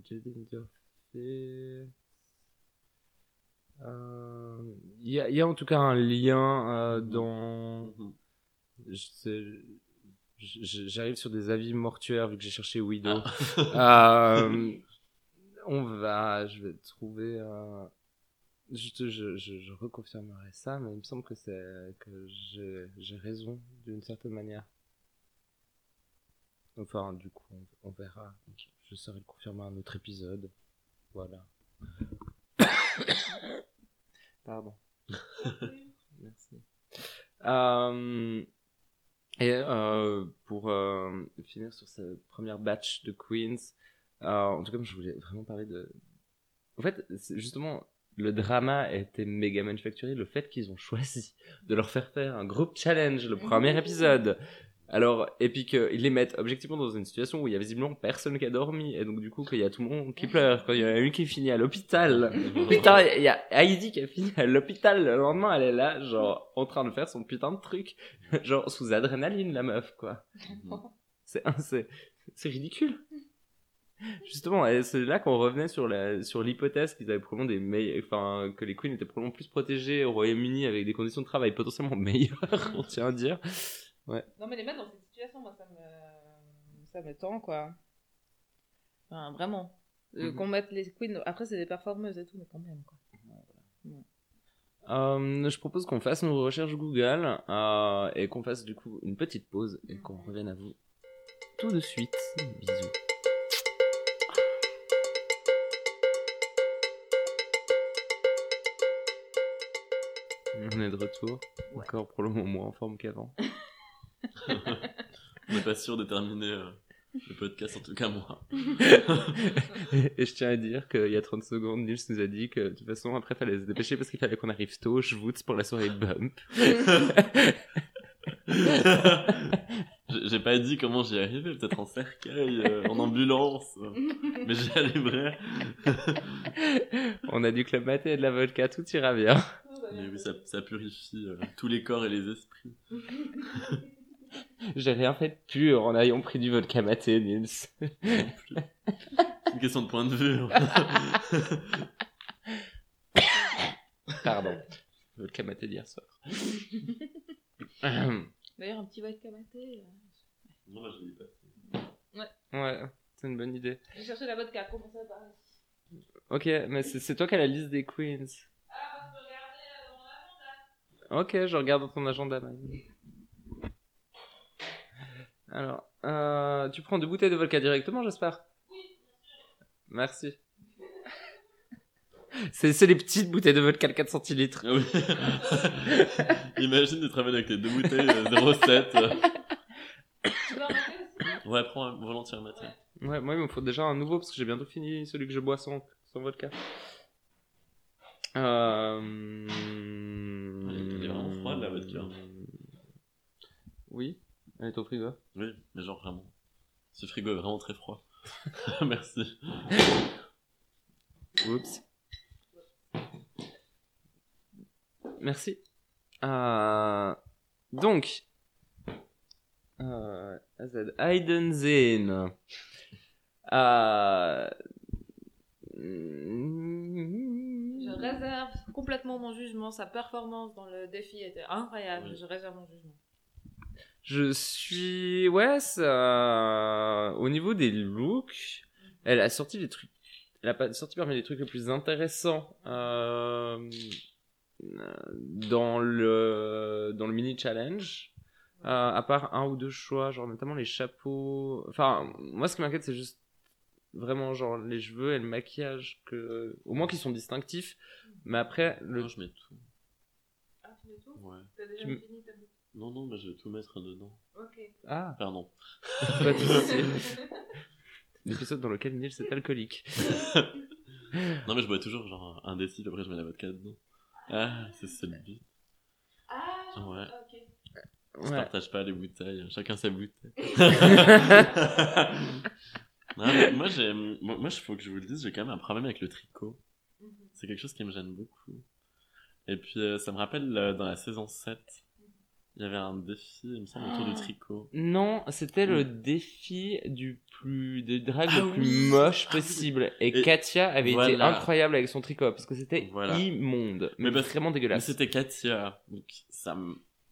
Jaden Durfee. Euh, Il y, a, il y a en tout cas un lien euh, dans. Mhm. je- J'arrive sur des avis mortuaires vu que j'ai cherché Widow. Ah. [laughs] Euh, on va, je vais trouver. euh, Je, je, je, je reconfirmerai ça, mais il me semble que c'est que j'ai j'ai raison d'une certaine manière. Enfin, du coup, on, on verra. Je saurai le confirmer à un autre épisode. Voilà. Pardon. [laughs] Merci. Euh, et euh, pour euh, finir sur cette première batch de Queens, en tout cas, je voulais vraiment parler de. En fait, justement, le drama était méga manufacturé. Le fait qu'ils ont choisi de leur faire faire un groupe challenge le premier [laughs] épisode. Alors, et puis qu'ils les mettent objectivement dans une situation où il y a visiblement personne qui a dormi, et donc du coup qu'il y a tout le monde qui pleure, quand il y en a une qui finit à l'hôpital. [laughs] Putain, il y a Heidi qui a fini à l'hôpital le lendemain, elle est là, genre, en train de faire son putain de truc. [laughs] genre, sous adrénaline, la meuf, quoi. [laughs] C'est, c'est, c'est ridicule. Justement, et c'est là qu'on revenait sur la, sur l'hypothèse qu'ils avaient probablement des meilleurs, enfin, que les queens étaient probablement plus protégées au Royaume-Uni avec des conditions de travail potentiellement meilleures, on tient à dire. Non, mais les mettre dans cette situation, moi, ça me, ça me tend, quoi. Enfin, vraiment. Euh, Mhm. Qu'on mette les queens. Après, c'est des performeuses et tout, mais quand même, quoi. Euh, je propose qu'on fasse nos recherches Google euh, et qu'on fasse du coup une petite pause et qu'on revienne à vous tout de suite. Bisous. On est de retour, Ouais. encore pour le moment moins en forme qu'avant. [laughs] [laughs] On n'est pas sûr de terminer euh, le podcast, en tout cas moi. [laughs] et je tiens à dire qu'il y a 30 secondes, Nils nous a dit que de toute façon après fallait se dépêcher parce qu'il fallait qu'on arrive tôt, je vote pour la soirée Bump. [laughs] J'ai j'ai pas dit comment j'y arrivais, peut-être en cercueil, euh, en ambulance, euh, mais j'y arriverai. On a du club maté et de la vodka, tout ira bien. Mais oui, ça, ça purifie euh, tous les corps et les esprits. J'ai rien fait de pur en ayant pris du vodka maté, Nils. Une question de point de vue. [laughs] Pardon. Vodka maté d'hier soir. [coughs] D'ailleurs, un petit vodka maté. euh, non, je l'ai pas. ouais, c'est une bonne idée. J'ai cherché la vodka, commencez par ici? Ok, mais c'est toi qui as la liste des queens. Ah, Ok, je regarde dans ton agenda. Maï. Alors, euh, tu prends deux bouteilles de vodka directement, j'espère? Merci. C'est c'est les petites bouteilles de vodka de 4 centilitres. Ah oui. [laughs] Imagine de travailler avec les deux bouteilles euh, 0,7. Tu veux aussi Ouais, prends un volontiers un matin. Ouais, moi, il me faut déjà un nouveau parce que j'ai bientôt fini celui que je bois sans, sans vodka. Euh... Elle est vraiment froide, la vodka. Oui, elle est au frigo. Oui, mais genre vraiment. Ce frigo est vraiment très froid. [laughs] Merci. Oups. Merci. Euh, donc, euh, AZ, Aidenzin. Euh, Je réserve complètement mon jugement. Sa performance dans le défi était incroyable. Oui. Je réserve mon jugement. Je suis, ouais, ça, au niveau des looks, elle a sorti des trucs, elle a pas sorti parmi les trucs les plus intéressants, euh, dans le, dans le mini challenge. Euh, à part un ou deux choix, genre notamment les chapeaux. Enfin, moi ce qui m'inquiète c'est juste vraiment genre les cheveux et le maquillage que, au moins qu'ils sont distinctifs. Mais après le, Moi, je mets tout. Ah, tu mets tout? Ouais. T'as déjà Tu- fini ta bouteille Non, non, mais je vais tout mettre dedans. Ok. ah, Pardon. pas de. [laughs] L'épisode dans lequel Nils est alcoolique. [laughs] Non, mais je bois toujours genre un décile, après je mets la vodka dedans. Ah, c'est ça le but. Ah, Ouais. ok. On se partage pas les bouteilles, chacun sa bouteille. [laughs] non, mais moi, j'ai, moi, moi, il faut que je vous le dise, j'ai quand même un problème avec le tricot. Mhm. C'est quelque chose qui me gêne beaucoup. Et puis, euh, ça me rappelle euh, dans la saison 7, il y avait un défi, il me semble, autour du Ah. tricot. Non, c'était le défi du plus de drag Ah le plus oui. moche Ah oui. possible. Et, Et Katia avait été incroyable avec son tricot parce que c'était Voilà. immonde, mais, Mais vraiment Mais dégueulasse. c'était Katia, donc ça,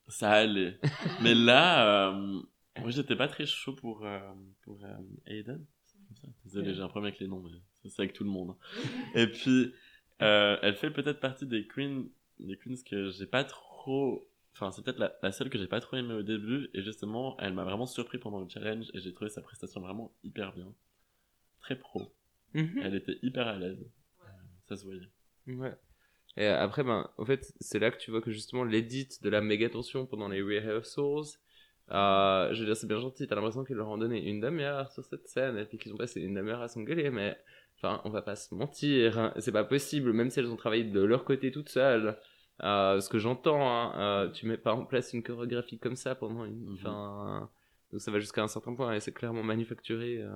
ça allait. [laughs] mais là, euh, moi, j'étais pas très chaud pour, euh, pour euh, Aiden. Désolé, j'ai un problème avec les noms, mais ça, c'est avec tout le monde. Et puis, euh, elle fait peut-être partie des queens, des queens que j'ai pas trop. Enfin, c'est peut-être la, la seule que j'ai pas trop aimée au début, et justement, elle m'a vraiment surpris pendant le challenge, et j'ai trouvé sa prestation vraiment hyper bien. Très pro. Mhm. Elle était hyper à l'aise. Euh, Ça se voyait. Ouais. Et après, ben, au fait, c'est là que tu vois que justement l'édit de la méga tension pendant les rehearsals, euh, je veux dire, c'est bien gentil, t'as l'impression qu'ils leur ont donné une demi-heure sur cette scène et puis qu'ils ont passé une demi-heure à s'engueuler, mais enfin, on va pas se mentir, hein, c'est pas possible, même si elles ont travaillé de leur côté toutes seules. Euh, ce que j'entends, hein, euh, tu mets pas en place une chorégraphie comme ça pendant une. Mhm. Enfin, donc ça va jusqu'à un certain point et c'est clairement manufacturé. euh,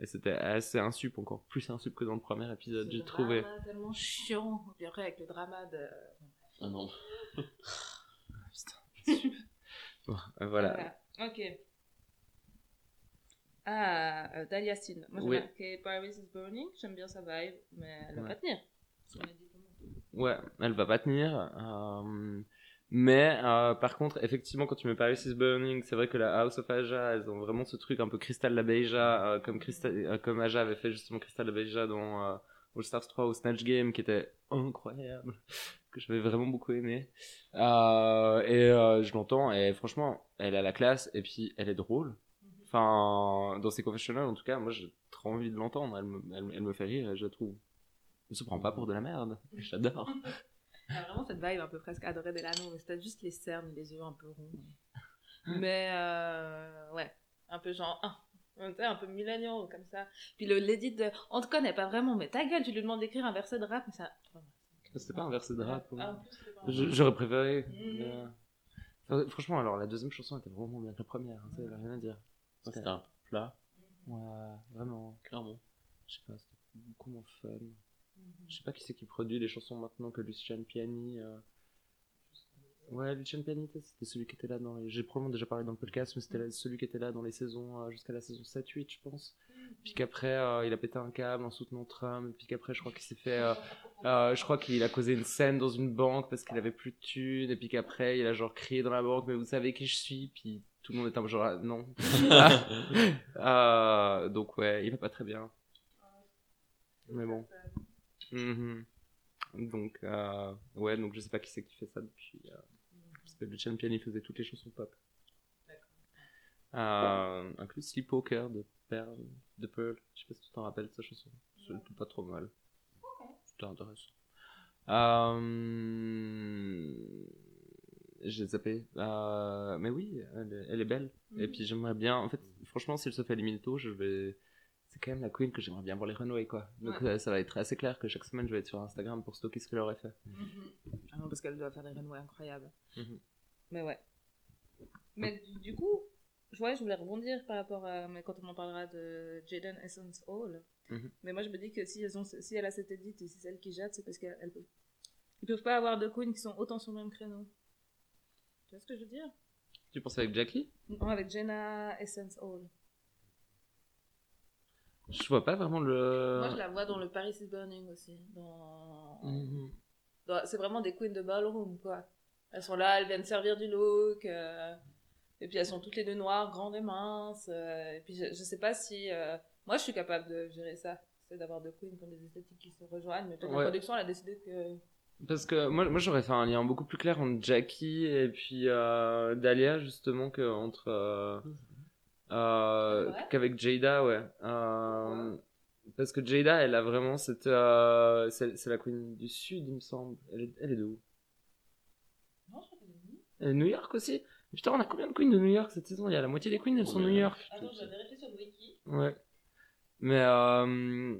et c'était assez insup, encore plus insup que dans le premier épisode, j'ai trouvé. drama tellement chiant. Puis après, avec le drama de. Ah non. [laughs] Bon, euh, voilà. Ok. Ah, euh, Daliacine. Moi, j'ai Oui. marqué Paris is Burning. J'aime bien sa vibe, mais elle va Ouais. pas tenir. On dit. Ouais, elle va pas tenir. euh, mais euh, par contre, effectivement, quand tu mets Paris is Burning, c'est vrai que la House of Aja, elles ont vraiment ce truc un peu Crystal la Beija, euh, comme, Crystal, euh, comme Aja avait fait justement Crystal la Beija dans euh, All Stars 3 au Snatch Game, qui était incroyable, [laughs] que j'avais vraiment beaucoup aimé. Euh, et euh, je l'entends, et franchement, elle a la classe, et puis elle est drôle. Enfin, dans ses confessionnals, en tout cas, moi j'ai trop envie de l'entendre, elle me, elle, elle me fait rire, je la trouve. Elle se prend pas pour de la merde, [laughs] j'adore. A vraiment cette vibe un peu presque adorée Delano, mais c'était juste les cernes, les yeux un peu ronds. [laughs] Mais euh, ouais, un peu genre, ah, un peu milléniaux comme ça. Puis le l'édit de, on te connaît pas vraiment, mais ta gueule, tu lui demandes d'écrire un verset de rap, mais ça. C'était pas un verset de rap. Ah, J'aurais préféré. Mais, euh, enfin, franchement, alors la deuxième chanson était vraiment bien que la première. hein, ça, y a rien à dire. C'était un plat, Ouais, vraiment. clairement. Je sais pas, c'était beaucoup moins fun. Je sais pas qui c'est qui produit les chansons maintenant que Lucian Piani. euh. Ouais, Lucian Piani, c'était celui qui était là dans les. J'ai probablement déjà parlé dans le podcast, mais c'était celui qui était là dans les saisons euh, jusqu'à la saison 7-8, je pense. Puis qu'après, euh, il a pété un câble en soutenant Trump. Puis qu'après, je crois qu'il s'est fait. je crois qu'il a causé une scène dans une banque parce qu'il avait plus de thunes. Et puis qu'après, il a genre crié dans la banque, mais vous savez qui je suis. Puis tout le monde était un peu genre, ah, non. [laughs] Donc ouais, il va pas très bien. Mais bon. Mhm. Donc, euh, ouais, donc je sais pas qui c'est qui fait ça depuis. euh, s'appelle le Champion, il faisait toutes les chansons pop. Euh, inclus Sleepwalker de Pearl, de Pearl. Je sais pas si tu t'en rappelles de sa chanson. C'est pas trop mal. C'était intéressant. Euh... J'ai zappé. Euh... Mais oui, elle est, elle est belle. Et Mhm. puis j'aimerais bien. En fait, franchement, si elle se fait éliminer tôt, je vais. C'est quand même la queen que j'aimerais bien voir les runways, quoi. Donc Ouais. euh, ça va être assez clair que chaque semaine je vais être sur Instagram pour stocker ce qu'elle aurait fait. Ah non, parce qu'elle doit faire des runways incroyables. Mhm. Mais ouais. Mais du, du coup, je, ouais, je voulais rebondir par rapport à. Mais quand on en parlera de Jaden Essence Hall. Mhm. Mais moi, je me dis que si, elles ont, si elle a cette édite et si c'est elle qui jette, c'est parce qu'elles peuvent. Ils peuvent pas avoir deux queens qui sont autant sur le même créneau. Tu vois ce que je veux dire? Tu penses avec Jackie? Non, avec Jenna Essence Hall. Je vois pas vraiment le. Moi, je la vois dans le Paris is Burning aussi. Dans... Mhm. dans- C'est vraiment des queens de ballroom, quoi. Elles sont là, elles viennent servir du look. euh, Et puis elles sont toutes les deux noires, grandes et minces. euh, Et puis je, je sais pas si. euh, Moi, je suis capable de gérer ça. C'est d'avoir deux queens qui ont des esthétiques qui se rejoignent. Mais Ouais. la production, elle a décidé que. Parce que moi, moi j'aurais fait un lien beaucoup plus clair entre Jackie et puis Dahlia, justement, que entre. euh, euh, Ouais. qu'avec Jada, ouais. Euh, Parce que Jada, elle a vraiment cette. euh, c'est c'est la queen du Sud, il me semble. Elle est, elle est de où? Non, je crois qu'elle est nue. Elle est de New York aussi? Putain, on a combien de queens de New York cette saison? Il y a la moitié des queens, elles sont de New York. Attends, je vais vérifier sur wiki. Ouais. Mais euh,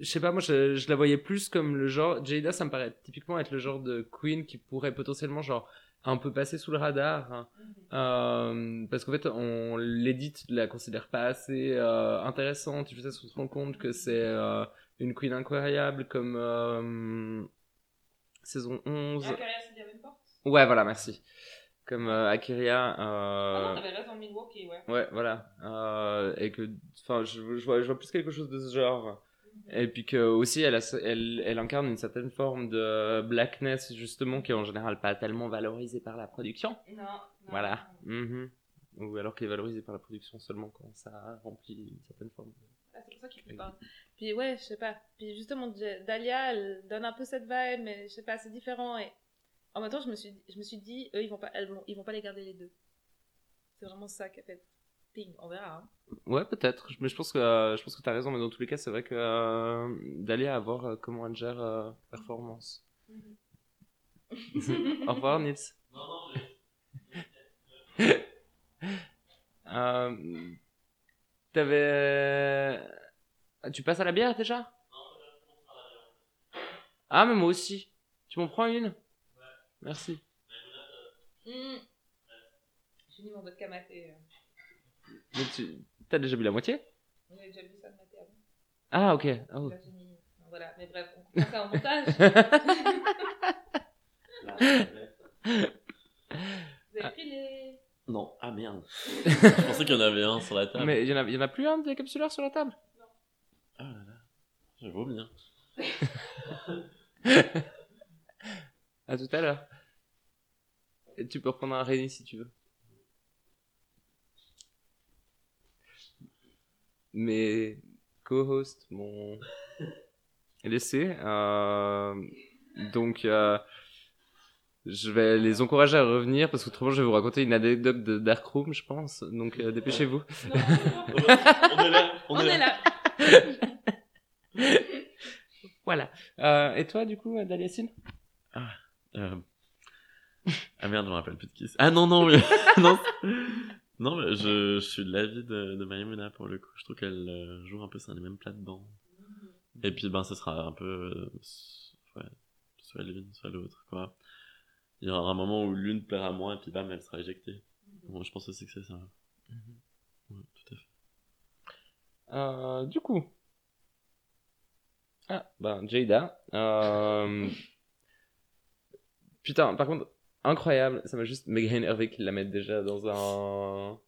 je sais pas, moi je, je la voyais plus comme le genre. Jada, ça me paraît typiquement être le genre de queen qui pourrait potentiellement genre un peu passer sous le radar. hein. Euh, parce qu'en fait, on l'édite, la considère pas assez euh, intéressante. Tu sais, on se rend compte que c'est euh, une queen incroyable comme euh, saison 11. Ah, Carrière Sylvia Davenport Ouais, voilà, merci. Comme euh, Akiria. Ah non, t'avais raison, Milwaukee, ouais. Ouais, voilà. Euh, et que, enfin, je, je, vois, je vois plus quelque chose de ce genre. Et puis que aussi, elle, a, elle, elle incarne une certaine forme de blackness, justement, qui est en général pas tellement valorisée par la production. Non, non. Voilà. Mhm. Ou alors qui est valorisée par la production seulement quand ça remplit une certaine forme. de- Ah, c'est pour ça qu'il parle. Puis ouais, je sais pas. Puis justement, Dahlia, elle donne un peu cette vibe, mais je sais pas, c'est différent. Et en même temps, je me suis, je me suis dit, eux, ils vont pas, elles vont, ils vont pas les garder les deux. C'est vraiment ça qui a fait ping. On verra. Hein. Ouais, peut-être. Mais je pense que euh, je pense que t'as raison. Mais dans tous les cas, c'est vrai que euh, d'aller à voir euh, comment elle gère euh, performance. [laughs] Au revoir, Nils. Non, non, [laughs] Euh, T'avais. Ah, Tu passes à la bière déjà? Ah, mais moi aussi. Tu m'en prends une? Merci. Mm. J'ai mis mon vodka maté. Mais tu... T'as déjà bu la moitié? J'avais déjà vu ça le maté avant. Ah, ok. Oh. Là, j'ai mis... Voilà, mais bref, on comprend ça en montage. [laughs] Vous avez pris les... Non, ah merde. [laughs] je pensais qu'il y en avait un sur la table. mais il y, en a... y en a plus un des capsuleurs sur la table? Ah là là, je vaux bien. [laughs] À tout à l'heure. Et tu peux reprendre un Réni si tu veux. Mes co-hosts m'ont laissé. euh, donc, euh, je vais les encourager à revenir parce qu'autrement, je vais vous raconter une anecdote de Darkroom, je pense. Donc, euh, dépêchez-vous. On est là, on, [laughs] On est est là. là. [laughs] Voilà. Euh, et toi, du coup, Daliacine? Euh... Ah merde, je me rappelle plus de qui c'est. Ah non, non, mais... [laughs] non, non mais je, je suis de l'avis de, de Maïmouna pour le coup. Je trouve qu'elle euh, joue un peu sur les mêmes plates-bandes. Et puis, ben, ce sera un peu. euh, ouais, soit l'une, soit l'autre, quoi. Il y aura un moment où l'une plaira moins et puis bam, elle sera éjectée. Bon, je pense aussi que c'est ça. Ouais, tout à fait. Euh, du coup. Ah, ben, Jada. Euh... [laughs] Putain, par contre, incroyable. Ça m'a juste méga énervé qu'ils la mettent déjà dans un.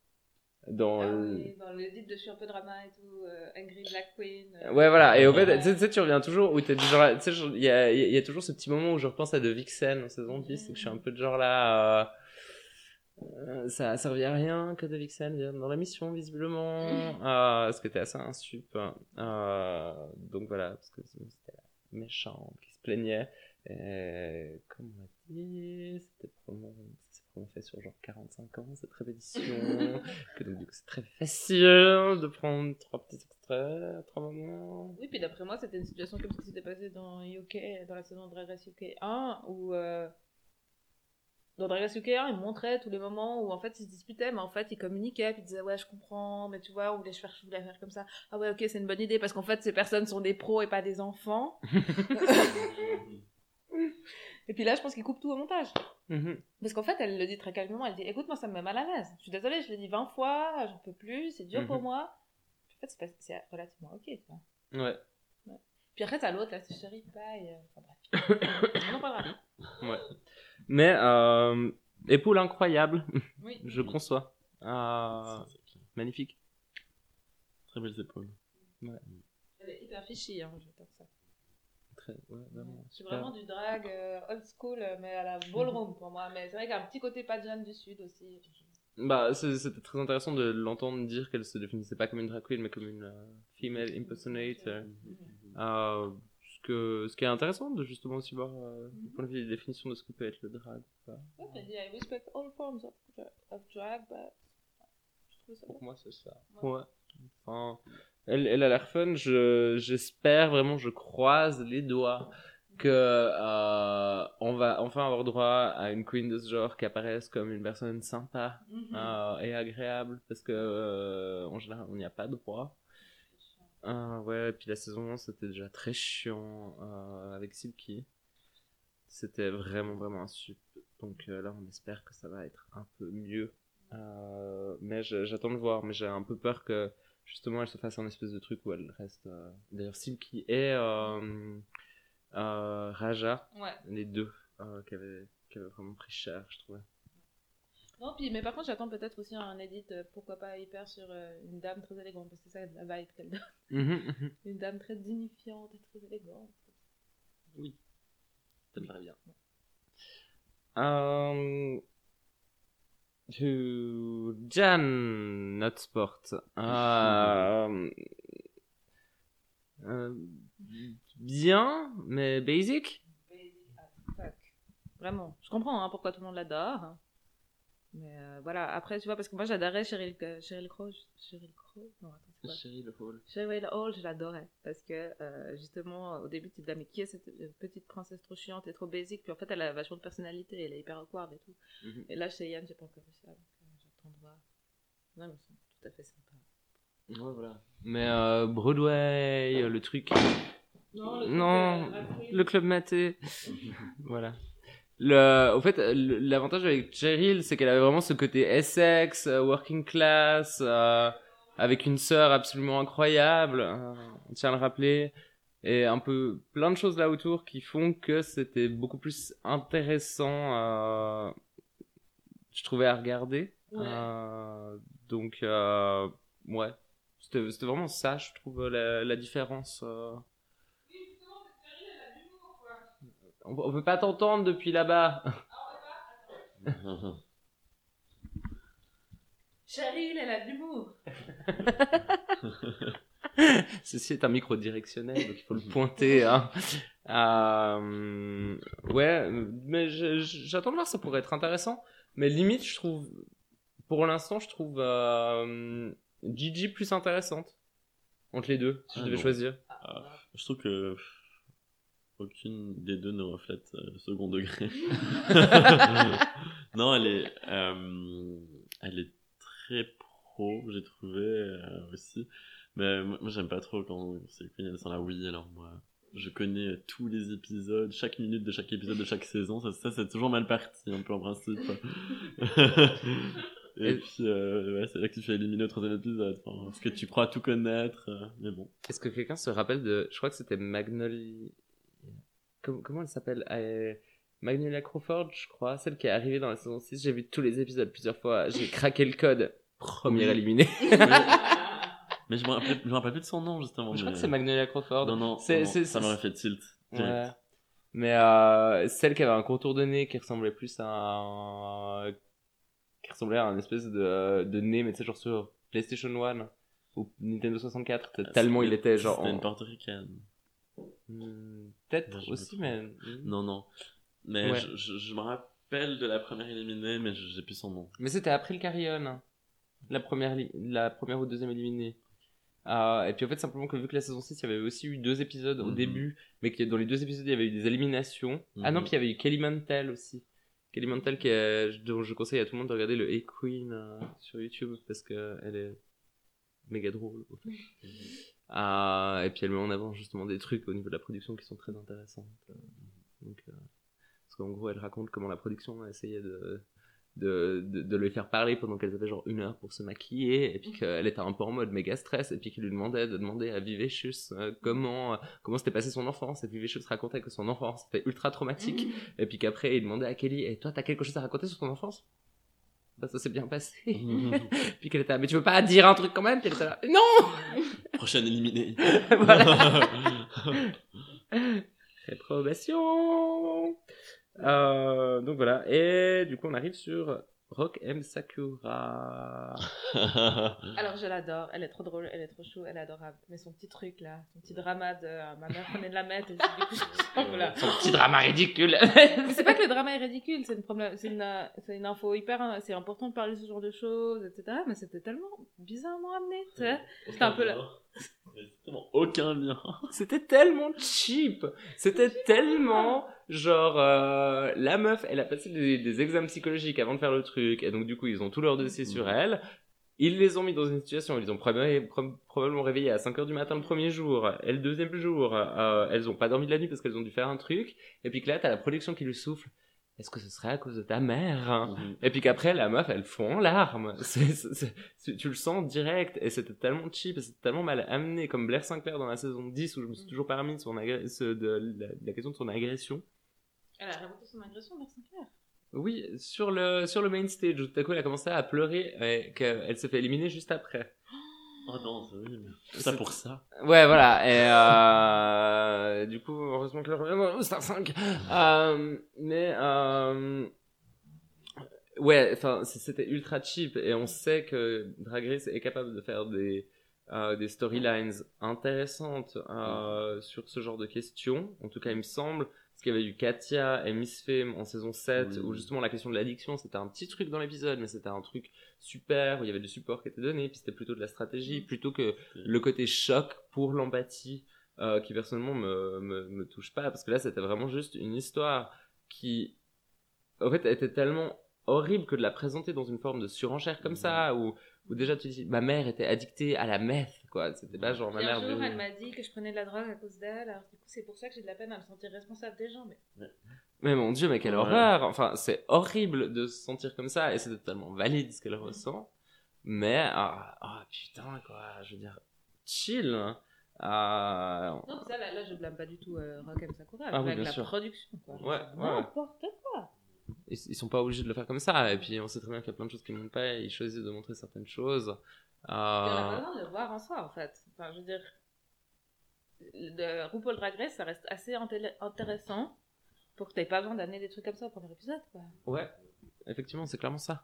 Dans. Ah le- oui, dans le dit de je suis un peu drama et tout, euh, Angry Black Queen. euh. Ouais, voilà. Et au fait, tu sais- tu reviens toujours où t'es du genre. Tu sais, il y a, il y a toujours ce petit moment où je repense à de Vixen en saison 10 et que je suis un peu de genre là. euh, euh, ça a servi à rien que de Vixen vienne dans la mission, visiblement. Euh, ce qui était assez insup. Euh, donc voilà, parce que c'était la méchante qui se plaignait. Et comme on a dit, c'était probablement, c'est qu'on fait sur genre 45 ans cette répétition, [laughs] que donc du coup c'est très facile de prendre trois petits extraits, trois moments. Oui, puis d'après moi, c'était une situation comme ce qui s'était passé dans UK, dans la saison de Drag Race UK 1, où euh, dans Drag Race UK 1, ils montraient tous les moments où en fait ils se disputaient, mais en fait ils communiquaient, puis ils disaient ouais, je comprends, mais tu vois, on voulait faire, je voulais faire comme ça. Ah ouais, ok, c'est une bonne idée parce qu'en fait ces personnes sont des pros et pas des enfants. [laughs] [laughs] et puis là, je pense qu'ils coupent tout au montage. Mhm. Parce qu'en fait, elle le dit très calmement. Elle dit Écoute, moi, ça me met mal à l'aise. Je suis désolée, je l'ai dit 20 fois, j'en peux plus, c'est dur pour Mhm. moi. En fait, c'est relativement ok. Tu vois. Ouais. Puis après, t'as l'autre, là, c'est chérie, paille. euh, Enfin bref. [laughs] On en parlera. Mais euh, épaule incroyable, Oui. [laughs] je conçois. Euh, magnifique. Très belles épaules. Elle est hyper fichue, hein, j'adore ça. Très, ouais, vraiment. C'est vraiment du drag euh, old school, euh, mais à la ballroom pour moi. Mais c'est vrai qu'il y a un petit côté pageant du Sud aussi. Bah, c'était très intéressant de l'entendre dire qu'elle se définissait pas comme une drag queen, mais comme une euh, female impersonator. Euh, ce, que, ce qui est intéressant de justement aussi voir euh, du point de vue des définitions de ce que peut être le drag. quoi. Ouais, elle dit I respect all forms of, of drag, but. Je trouve ça Pour moi, c'est ça. Ouais. Ouais. Enfin, elle, elle a l'air fun. Je, j'espère vraiment, je croise les doigts que euh, on va enfin avoir droit à une queen de ce genre qui apparaisse comme une personne sympa Mhm. euh, et agréable parce que euh, en général on n'y a pas droit. Euh, ouais, et puis la saison 1 c'était déjà très chiant euh, avec Silky. C'était vraiment vraiment un sup. Donc euh, là on espère que ça va être un peu mieux. Euh, mais j'attends de voir, mais j'ai un peu peur que justement elle se fasse un espèce de truc où elle reste. euh, D'ailleurs Silky et euh, euh, Raja, Ouais. les deux, euh, qui, avaient, qui avaient vraiment pris cher, je trouvais. Non, puis, mais par contre, j'attends peut-être aussi un edit, euh, pourquoi pas hyper sur euh, une dame très élégante, parce que c'est ça la vibe qu'elle donne. Une dame très dignifiante et très élégante. Ça me paraît bien. Um, to Jan, not sport. Um, euh, bien, mais basic? Fuck. Vraiment. Je comprends hein, pourquoi tout le monde l'adore. Mais euh, voilà, après, tu vois, parce que moi j'adorais Cheryl, euh, Cheryl Crow. Cheryl Crow? Non, attends, c'est quoi? Chérie, le hall. Cheryl Hall, je l'adorais. Parce que euh, justement, au début, tu te disais, mais qui est cette petite princesse trop chiante et trop basique? Puis en fait, elle a vachement de personnalité, elle est hyper awkward et tout. Mhm. Et là, chez Yann, j'ai pas encore vu ça. Donc, euh, j'attends de voir. Non, mais c'est tout à fait sympa. Ouais, voilà. Mais euh, Broadway, le truc. Non, le Non, Le club maté. [laughs] voilà. Le, au fait, l'avantage avec Cheryl, c'est qu'elle avait vraiment ce côté Essex, euh, working class, euh, avec une sœur absolument incroyable, euh, on tient à le rappeler, et un peu plein de choses là autour qui font que c'était beaucoup plus intéressant, euh, je trouvais à regarder. Ouais. Euh, donc, euh, ouais, c'était c'était vraiment ça, je trouve, la, la différence. euh. On, on peut pas t'entendre depuis là-bas. [laughs] Cheryl, elle a de l'humour. [laughs] Ceci est un micro directionnel, donc il faut le pointer. Hein. Euh, ouais, mais j'attends de voir, ça pourrait être intéressant. Mais limite, je trouve, pour l'instant, je trouve euh, Gigi plus intéressante entre les deux, si je Ah devais bon. choisir. Je trouve que aucune des deux ne reflète euh, second degré. [laughs] non, elle est, euh, elle est très pro, j'ai trouvé euh, aussi. Mais moi, moi, j'aime pas trop quand c'est Queen elle sent la oui. Alors moi, je connais tous les épisodes, chaque minute de chaque épisode de chaque saison. Ça, ça c'est toujours mal parti, un peu en principe. [laughs] Et Et- puis, euh, ouais, c'est là que tu fais éliminer au troisième épisode. Enfin, parce que tu crois tout connaître, euh, mais bon. Est-ce que quelqu'un se rappelle de, je crois que c'était Magnolia, comment, comment elle s'appelle Euh, Magnolia Crawford, je crois, celle qui est arrivée dans la saison 6. J'ai vu tous les épisodes plusieurs fois. J'ai craqué le code. Premier Oui. éliminé. [laughs] Mais je me rappelle, je me rappelle plus de son nom, justement. Je crois que c'est Magnolia Crawford. Non, non, C'est- non, c'est- ça m'aurait fait tilt. Ouais. direct. Mais euh, celle qui avait un contour de nez qui ressemblait plus à un... qui ressemblait à un espèce de, de nez, mais tu sais, genre sur PlayStation 1 ou Nintendo 64, Ah, tellement il était genre... C'était en- une portoricaine. Hmm, Peut-être aussi, mais... Non, non. Mais Ouais. je, je, je me rappelle. de la première éliminée, mais j'ai plus son nom. Mais c'était après le carillon. hein. La première, la première ou deuxième éliminée. Ah, et puis en fait, simplement que vu que la saison 6, il y avait aussi eu deux épisodes au Mhm. début, mais que dans les deux épisodes, il y avait eu des éliminations. Ah non, Mhm. puis il y avait eu Kelly Mantel aussi. Kelly Mantel, qui est- dont je conseille à tout le monde de regarder le A-Queen euh, sur YouTube, parce que elle est méga drôle. Ah, et puis elle met en avant justement des trucs au niveau de la production qui sont très intéressants. Euh, Donc, euh, parce qu'en gros, elle raconte comment la production a essayé de, de, de, de lui faire parler pendant qu'elle avait genre une heure pour se maquiller, et puis qu'elle était un peu en mode méga stress, et puis qu'il lui demandait de demander à Vivecious euh, comment, comment s'était passé son enfance, et Vivecious racontait que son enfance était ultra traumatique, et puis qu'après il demandait à Kelly, et toi t'as quelque chose à raconter sur ton enfance? Bah, ça s'est bien passé. [laughs] puis qu'elle était là, mais tu veux pas dire un truc quand même? Puis elle était là, non [laughs] Prochaine éliminée. [laughs] Voilà. Réprobation. Euh, donc voilà. Et du coup, on arrive sur Rock M Sakura. [laughs] Alors je l'adore, elle est trop drôle, elle est trop chou, elle est adorable. Mais son petit truc là, son petit drama de euh, ma mère venait de la mettre et du coup je voilà. Son petit drama ridicule. Mais c'est pas que le drama est ridicule, c'est une, problème, c'est une, euh, c'est une info hyper, euh, c'est important de parler de ce genre de choses, etc. Mais c'était tellement bizarrement amené, tu sais. C'était un peu là. Exactement, aucun lien. [laughs] C'était tellement cheap. C'était tellement genre euh, la meuf, elle a passé des, des examens psychologiques avant de faire le truc, et donc du coup ils ont tout leur dossier sur elle. Ils les ont mis dans une situation, ils ont probablement, prob- probablement réveillé à 5h du matin le premier jour, et le deuxième jour, euh, elles ont pas dormi de la nuit parce qu'elles ont dû faire un truc, et puis que là t'as la production qui lui souffle. Est-ce que ce serait à cause de ta mère hein? Et puis qu'après, la meuf, elle fond en larmes. [laughs] Tu le sens direct. Et c'était tellement cheap, et c'était tellement mal amené, comme Blair Sinclair dans la saison 10, où je me suis toujours permis de, son agré- ce- de la, de la question de son agression. Elle a révolté son agression vers Sinclair? Oui, sur le, sur le main stage, où tout à coup, elle a commencé à pleurer, et qu'elle s'est fait éliminer juste après. Oh non, c'est horrible. Tout ça pour ça. Ouais, voilà. Et euh, du coup, heureusement que le revient Star 5. Euh, mais euh, ouais, enfin, c'était ultra cheap et on sait que Drag Race est capable de faire des euh, des storylines intéressantes euh, sur ce genre de questions. En tout cas, il me semble. Parce qu'il y avait eu Katia et Miss Fame en saison 7, Oui. où justement la question de l'addiction, c'était un petit truc dans l'épisode, mais c'était un truc super, où il y avait du support qui était donné, puis c'était plutôt de la stratégie, plutôt que le côté choc pour l'empathie euh, qui personnellement me, me, me touche pas parce que là c'était vraiment juste une histoire qui en fait était tellement horrible que de la présenter dans une forme de surenchère comme ça où, où déjà tu dis ma mère était addictée à la meth quoi. C'était pas genre ma Puis un mère jour, elle m'a dit que je prenais de la drogue à cause d'elle, alors du coup, c'est pour ça que j'ai de la peine à me sentir responsable des gens. Mais mais mon dieu mais quelle Ouais. horreur enfin c'est horrible de se sentir comme ça et c'est totalement valide ce qu'elle ressent mais ah ah, putain quoi je veux dire chill hein. Ah, non, ça, là, là, je blâme pas du tout euh. Sakura, Ah oui, avec la sûr. production. Quoi. Ouais, ouais. N'importe quoi. ils, ils sont pas obligés de le faire comme ça et puis on sait très bien qu'il y a plein de choses qui ne montent pas et ils choisissent de montrer certaines choses Et on a pas euh... besoin de le voir en soi, en fait. Enfin, je veux dire, de RuPaul Drag Race, ça reste assez intéressant pour que t'aies pas besoin d'amener des trucs comme ça au premier épisode, quoi. ouais effectivement c'est clairement ça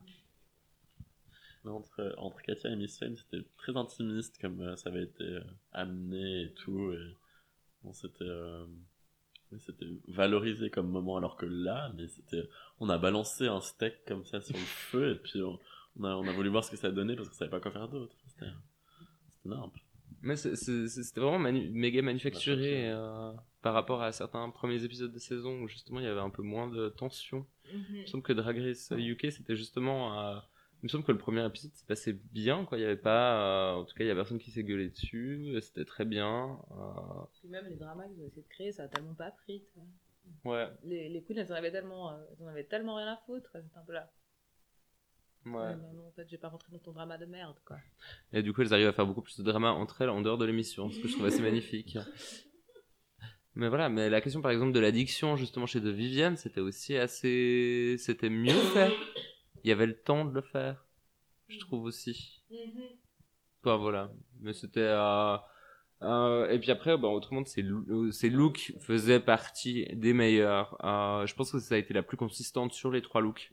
Mais entre, entre Katia et Miss Fame, c'était très intimiste comme euh, ça avait été euh, amené et tout. Et, bon, c'était, euh, valorisé comme moment, alors que là, mais c'était, on a balancé un steak comme ça sur le [laughs] feu et puis on, on a, on a voulu voir ce que ça donnait parce qu'on savait pas quoi faire d'autre. C'était, c'était nimp. mais c'était vraiment manu- méga manufacturé Manufacturé. euh, par rapport à certains premiers épisodes de saison où justement il y avait un peu moins de tension il me semble que Drag Race UK c'était justement euh, il me semble que le premier épisode s'est passé bien quoi il y avait pas euh, en tout cas il y a personne qui s'est gueulé dessus et c'était très bien euh, Puis même les dramas qu'ils ont essayé de créer, ça a tellement pas pris. ouais Les, les queens, elles en avaient tellement, euh, elles en avaient tellement rien à foutre. C'était un peu là. ouais Ouais, non, non, en fait, j'ai pas rentré dans ton drama de merde, quoi. Et du coup, elles arrivent à faire beaucoup plus de drama entre elles en dehors de l'émission, ce que je trouve assez magnifique. [laughs] Mais voilà, mais la question par exemple de l'addiction justement chez De Viviane, c'était aussi assez, c'était mieux fait. Il y avait le temps de le faire, je trouve aussi. Enfin voilà, mais c'était, euh... Euh, et puis après, bah, autrement, ses, ses looks faisaient partie des meilleurs. Euh, je pense que ça a été la plus consistante sur les trois looks.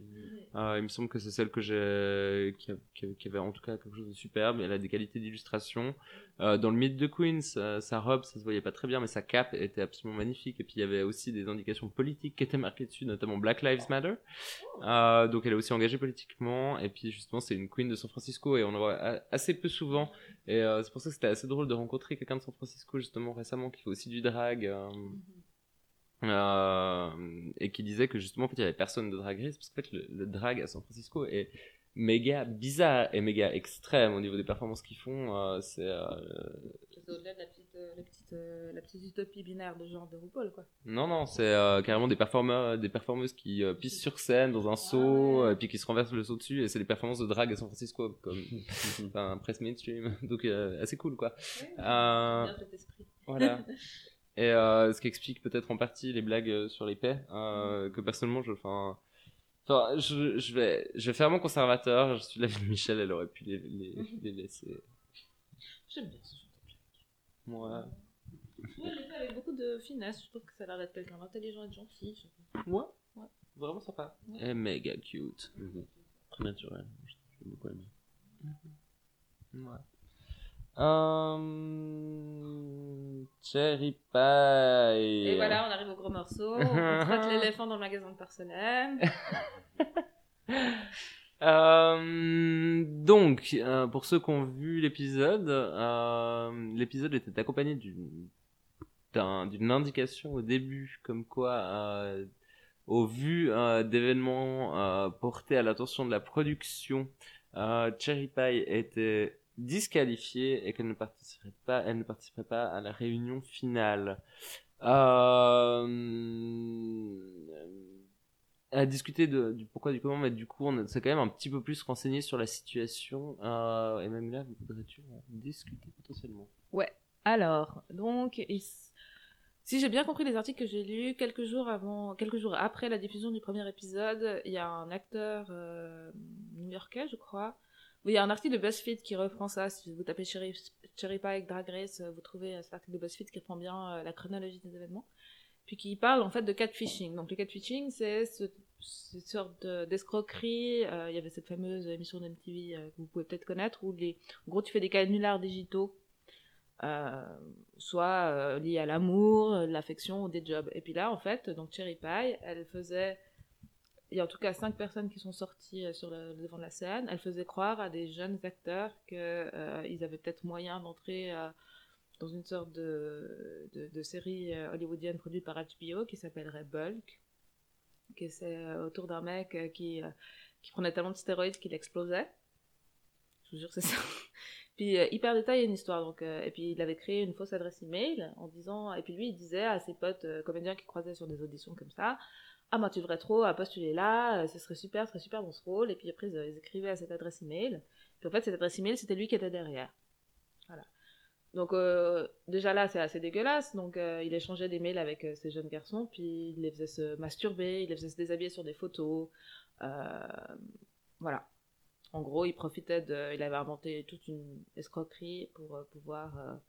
Euh, il me semble que c'est celle que j'ai, qui avait en tout cas quelque chose de superbe. Elle a des qualités d'illustration. Euh, dans le mythe de Queen, sa, sa robe, ça se voyait pas très bien, mais sa cape était absolument magnifique. Et puis il y avait aussi des indications politiques qui étaient marquées dessus, notamment Black Lives Matter. Euh, donc elle est aussi engagée politiquement. Et puis justement, c'est une Queen de San Francisco et on en voit assez peu souvent. Et euh, c'est pour ça que c'était assez drôle de rencontrer quelqu'un de San Francisco justement récemment qui fait aussi du drag. euh, euh, et qui disait que justement en fait il y avait personne de drag race parce qu'en fait le, le drag à San Francisco est méga bizarre et méga extrême au niveau des performances qu'ils font euh, c'est euh, C'est au-delà de la petite, euh, la, petite, euh, la petite utopie binaire de genre de RuPaul, quoi. non non c'est euh, carrément des performeurs des performeuses qui euh, pissent sur scène dans un seau ouais. et puis qui se renversent le seau dessus et c'est des performances de drag à San Francisco comme [laughs] enfin presse mainstream [laughs] donc euh, assez cool quoi Euh, Bien cet esprit. Voilà. [laughs] Et euh, ce qui explique peut-être en partie les blagues sur les paix, euh, que personnellement, je, enfin, enfin, je, je vais, je vais faire mon conservateur. Je suis l'avis de Michel, elle aurait pu les, les, les laisser. J'aime bien ce genre de blague. Moi, Ouais, je l'ai fait avec beaucoup de finesse. Je trouve que ça a l'air d'être quelqu'un d'intelligent et de gentil. moi, Ouais. vraiment sympa. Ouais. Et méga cute. Très naturel. J'ai beaucoup aimé. Ouais. Euh... Cherry pie. Et voilà, on arrive au gros morceau. On [laughs] traite l'éléphant dans le magasin de porcelaine. [laughs] Euh, donc, euh, pour ceux qui ont vu l'épisode, euh, l'épisode était accompagné d'une d'un- d'une indication au début, comme quoi, euh, au vu euh, d'événements portés à l'attention de la production, Cherry Pie était disqualifiée et qu'elle ne participerait pas, elle ne participerait pas à la réunion finale. Euh, à discuter de, du pourquoi du comment mais du coup on s'est quand même un petit peu plus renseigné sur la situation euh, et même là voudrais-tu discuter potentiellement? Alors, donc, si j'ai bien compris les articles que j'ai lus, quelques jours avant, quelques jours après la diffusion du premier épisode, il y a un acteur euh, new-yorkais, je crois. Il y a un article de BuzzFeed qui reprend ça. Si vous tapez Cherry, Cherry Pie avec Drag Race, euh, vous trouvez euh, cet article de BuzzFeed qui reprend bien euh, la chronologie des événements. Puis qui parle en fait de catfishing. Donc le catfishing, c'est ce, cette sorte de- d'escroquerie. Il y avait cette fameuse émission d'MTV euh, que vous pouvez peut-être connaître où les, en gros tu fais des canulars digitaux soit euh, lié à l'amour, l'affection ou des jobs. Et puis là, en fait, donc Cherry Pie, elle faisait, il y a en tout cas cinq personnes qui sont sorties euh, devant de la scène. Elle faisait croire à des jeunes acteurs que euh, avaient peut-être moyen d'entrer euh, dans une sorte de, série hollywoodienne produite par HBO qui s'appellerait Bulk, qui c'est autour d'un mec qui, prenait tellement de stéroïdes qu'il explosait. Je vous jure, c'est ça. [laughs] Puis euh, hyper détaillé une histoire et puis il avait créé une fausse adresse email en disant et puis lui il disait à ses potes comédiens qui croisaient sur des auditions comme ça ah bah tu devrais trop postuler là euh, ce serait super ce serait super dans ce rôle. Et puis après ils, euh, ils écrivaient à cette adresse email. Puis en fait cette adresse email c'était lui qui était derrière. Voilà. Donc euh, déjà là c'est assez dégueulasse. Donc il échangeait des mails avec ces jeunes garçons. Puis il les faisait se masturber il les faisait se déshabiller sur des photos. Voilà. En gros, il profitait de. Il avait inventé toute une escroquerie pour pouvoir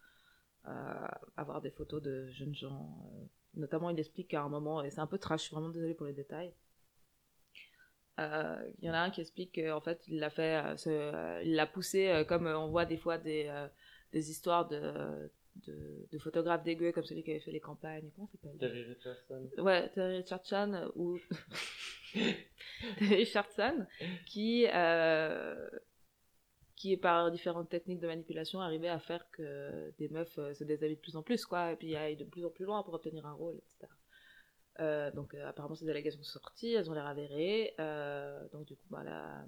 avoir des photos de jeunes gens. Euh. Notamment, il explique qu'à un moment, et c'est un peu trash, je suis vraiment désolée pour les détails. Euh, Il y en a un qui explique qu'en fait, il l'a fait, euh, euh, il l'a poussé euh, comme euh, on voit des fois des, euh, des histoires de, de, de photographes dégueux comme celui qui avait fait les campagnes. Comment ça s'appelle? Terry Richardson Ouais, Terry Richardson euh, ou [laughs] Terry Richardson qui euh, qui par différentes techniques de manipulation arrivait à faire que des meufs euh, se déshabillent de plus en plus quoi et puis aillent de plus en plus loin pour obtenir un rôle etc. Euh, donc euh, apparemment ces allégations sont sorties, elles ont l'air avérées donc du coup bah, la,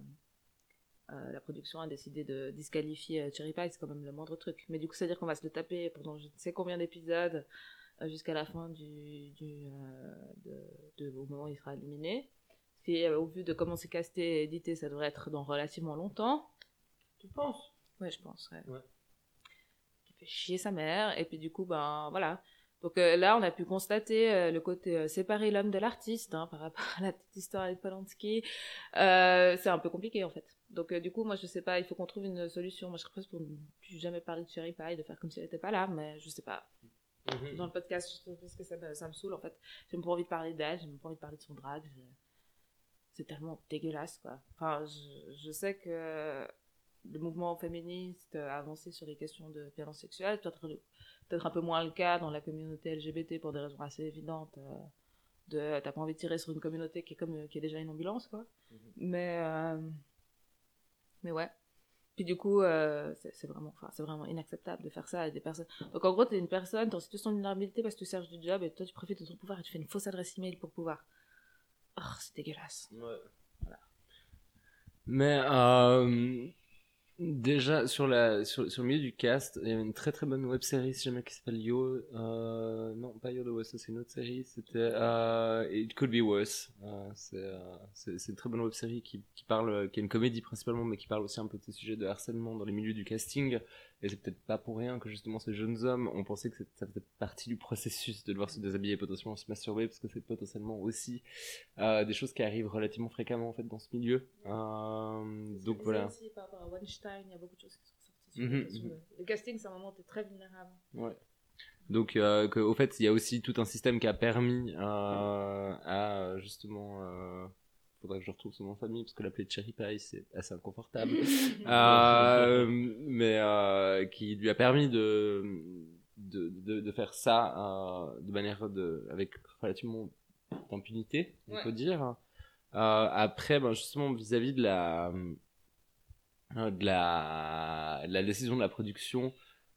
la production a décidé de disqualifier Cherry Pie, c'est quand même le moindre truc. Mais du coup, c'est-à-dire qu'on va se le taper pendant je ne sais combien d'épisodes jusqu'à la fin du, du de, au moment où il sera éliminé. Et au vu de comment c'est casté et édité, ça devrait être dans relativement longtemps. Tu penses? Ouais, je pense. Ouais. Ouais. Qui fait chier sa mère. Et puis du coup, ben voilà. Donc euh, là, on a pu constater euh, le côté euh, séparer l'homme de l'artiste hein, par rapport à la petite histoire avec Polanski. C'est un peu compliqué en fait. Donc, du coup, moi, je sais pas, il faut qu'on trouve une solution. Moi, je serais presque pour ne plus jamais parler de Cherry Pie, de faire comme si elle n'était pas là, mais je sais pas. Dans le podcast, je parce que ça me, ça me saoule, en fait. J'ai même pas envie de parler d'elle, j'ai même pas envie de parler de son drag. C'est tellement dégueulasse, quoi. Enfin, je, je sais que le mouvement féministe a avancé sur les questions de violence sexuelle, peut-être peut-être un peu moins le cas dans la communauté LGBT pour des raisons assez évidentes. euh, de t'as pas envie de tirer sur une communauté qui est comme qui est déjà une ambulance, quoi. Mais euh, mais ouais. Puis du coup, euh, c'est vraiment, enfin, c'est vraiment inacceptable de faire ça à des personnes. Donc en gros, t'es une personne, t'es en situation de vulnérabilité parce que tu cherches du job et toi tu profites de ton pouvoir et tu fais une fausse adresse email pour pouvoir. Oh, c'est dégueulasse. Mais euh, déjà sur la sur, le milieu du cast, il y avait une très très bonne web série si jamais qui s'appelle Yo. Euh, non, pas Yo the West, c'est une autre série. C'était euh, It Could Be Worse. Euh, c'est euh, c'est une très bonne web série qui qui parle, qui est une comédie principalement, mais qui parle aussi un peu de ces sujets de harcèlement dans les milieux du casting. Et c'est peut-être pas pour rien que justement ces jeunes hommes ont pensé que ça faisait partie du processus de devoir se déshabiller et potentiellement se masturber, parce que c'est potentiellement aussi euh, des choses qui arrivent relativement fréquemment en fait dans ce milieu. Euh, donc voilà. Aussi, par rapport à Weinstein, il y a beaucoup de choses qui sont sorties sur mhm. de- Le casting, c'est un moment où t'es très vulnérable. Ouais. Donc, euh, que, au fait, il y a aussi tout un système qui a permis euh, à justement. Euh, faudrait que je retrouve son nom de famille parce que l'appeler Cherry Pie c'est assez inconfortable. [laughs] Euh, mais euh, qui lui a permis de de, de, de faire ça euh, de manière de avec relativement d'impunité, on Ouais. peut dire. Euh, après, ben, justement vis-à-vis de la euh, de la de la décision de la production,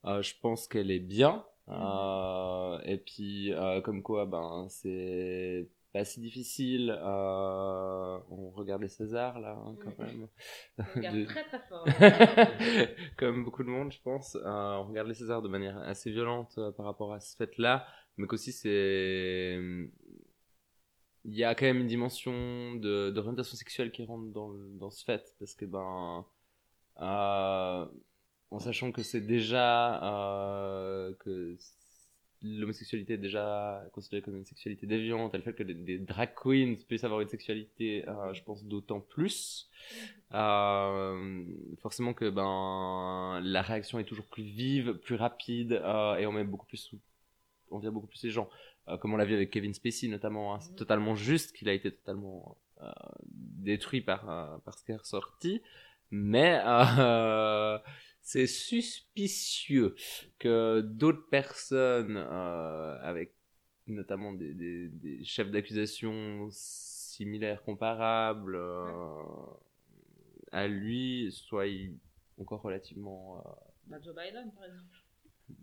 euh, je pense qu'elle est bien. Euh, et puis euh, comme quoi, ben c'est pas si difficile. Euh, on regarde les Césars là, hein, quand Mhm. même. On regarde [laughs] De- très très fort. [laughs] comme beaucoup de monde, je pense. Euh, on regarde les Césars de manière assez violente euh, par rapport à ce fait-là, mais qu'aussi c'est. Il y a quand même une dimension de d'orientation sexuelle qui rentre dans, le- dans ce fait, parce que ben. euh, en sachant que c'est déjà. euh, que l'homosexualité est déjà considérée comme une sexualité déviante, le fait que des, des drag queens puissent avoir une sexualité, euh, je pense, d'autant plus. Euh, forcément que ben la réaction est toujours plus vive, plus rapide euh, et on met beaucoup plus on vient beaucoup plus les gens comme on l'a vu avec Kevin Spacey notamment hein. c'est Mhm. totalement juste qu'il a été totalement détruit par par ce qui est ressorti mais c'est suspicieux que d'autres personnes euh, avec notamment des, des, des chefs d'accusation similaires comparables euh, à lui soit encore relativement euh, Bah, Joe Biden, par exemple.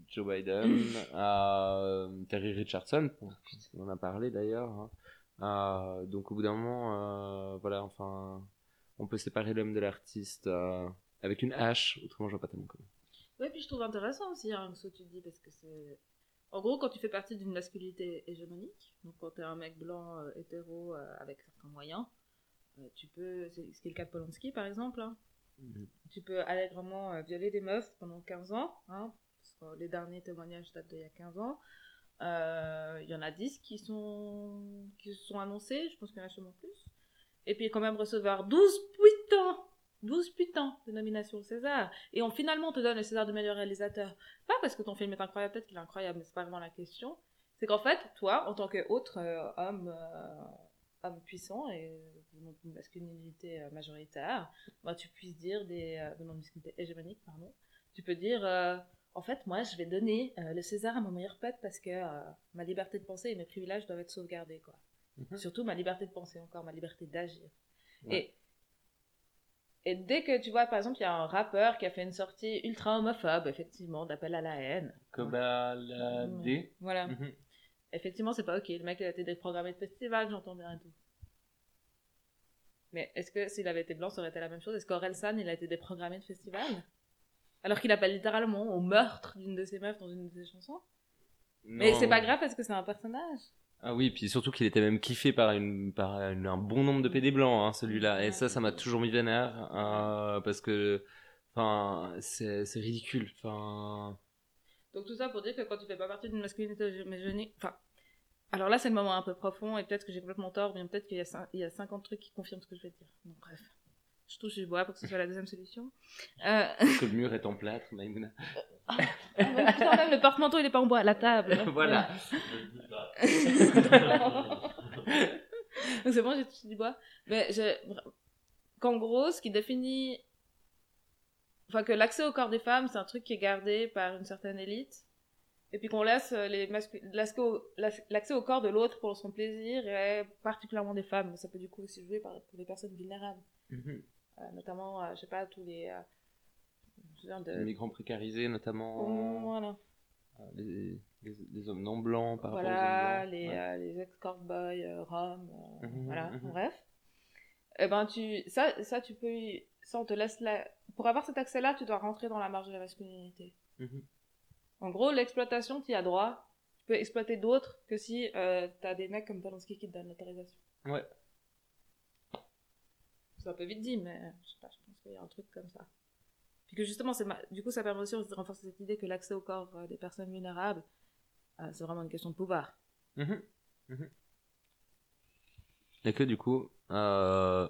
Joe Biden, [coughs] euh, Terry Richardson, on en a parlé d'ailleurs. hein. Euh, donc au bout d'un moment, euh, voilà, enfin, on peut séparer l'homme de l'artiste euh, avec une hache, autrement je vois pas tellement comment. Oui, puis je trouve intéressant aussi hein, ce que tu dis, parce que c'est. En gros, quand tu fais partie d'une masculinité hégémonique, donc quand t'es un mec blanc euh, hétéro euh, avec certains moyens, euh, tu peux. C'est ce qui est le cas de Polanski par exemple. hein. Tu peux allègrement violer des meufs pendant 15 ans. Hein, parce que les derniers témoignages datent d'il y a 15 ans. Il y en a 10 qui sont, qui sont annoncés, je pense qu'il y en a sûrement plus. Et puis quand même recevoir 12 putains, 12 putains de nominations au César. Et on finalement te donne le César de meilleur réalisateur. Pas parce que ton film est incroyable, peut-être qu'il est incroyable, mais c'est pas vraiment la question. C'est qu'en fait, toi, en tant qu'autre euh, homme, euh, homme puissant et d'une masculinité euh, majoritaire, bah, tu puisses dire des euh, venant d'une masculinité hégémonique, pardon, tu peux dire euh, en fait, moi, je vais donner euh, le César à mon meilleur pote parce que euh, ma liberté de penser et mes privilèges doivent être sauvegardés, quoi. Mhm. Surtout ma liberté de penser, encore ma liberté d'agir. Ouais. Et, et dès que tu vois, par exemple, il y a un rappeur qui a fait une sortie ultra homophobe, effectivement, d'appel à la haine. Kobalade. Voilà. Mhm. Effectivement, c'est pas ok. Le mec, il a été déprogrammé de festival, j'entends bien et tout. Mais est-ce que s'il avait été blanc, ça aurait été la même chose? Est-ce qu'Orelsan, il a été déprogrammé de festival? Alors qu'il appelle littéralement au meurtre d'une de ses meufs dans une de ses chansons? Mais c'est pas grave parce que c'est un personnage. Ah oui, puis surtout qu'il était même kiffé par, une, par un bon nombre de PD blancs, hein, celui-là. Et ça, ça m'a toujours mis vénère, euh, parce que, enfin, c'est ridicule. Donc tout ça pour dire que quand tu fais pas partie d'une masculinité hégémonique, enfin, alors là c'est le moment un peu profond et peut-être que j'ai complètement tort, mais peut-être qu'il y a 50 trucs qui confirment ce que je vais dire. Donc bref, Je touche du bois pour que ce soit la deuxième solution. Euh... Que le mur [laughs] est en plâtre, Maïmouna. Oh, putain, même le porte-manteau, il est pas en bois, la table. [laughs] voilà. [laughs] Donc c'est bon, j'ai touché du bois. Mais je... qu'en gros, ce qui définit. Enfin, que l'accès au corps des femmes, c'est un truc qui est gardé par une certaine élite. Et puis qu'on laisse les mascu- l'accès au... l'accès au corps de l'autre pour son plaisir, et particulièrement des femmes. Ça peut du coup aussi jouer par... pour les personnes vulnérables. Mhm. Euh, notamment, euh, je sais pas, tous les. euh, de. Les migrants précarisés, notamment. Voilà, euh, Les, les, les hommes non blancs par voilà rapport aux hommes les. Ouais. euh, les ex-corboys, euh, roms, euh, Mhm, voilà, bref. Eh ben, tu, ça, ça, tu peux, ça, on te laisse la, pour avoir cet accès-là, tu dois rentrer dans la marge de la masculinité. En gros, l'exploitation, tu y as droit. Tu peux exploiter d'autres que si euh, t'as des mecs comme Polanski qui te donnent l'autorisation. Ouais. C'est un peu vite dit, mais je sais pas, je pense qu'il y a un truc comme ça. Puis que justement, ma- du coup, ça permet aussi de renforcer cette idée que l'accès au corps euh, des personnes vulnérables, euh, c'est vraiment une question de pouvoir. Mhm. Mhm. Et que du coup, euh...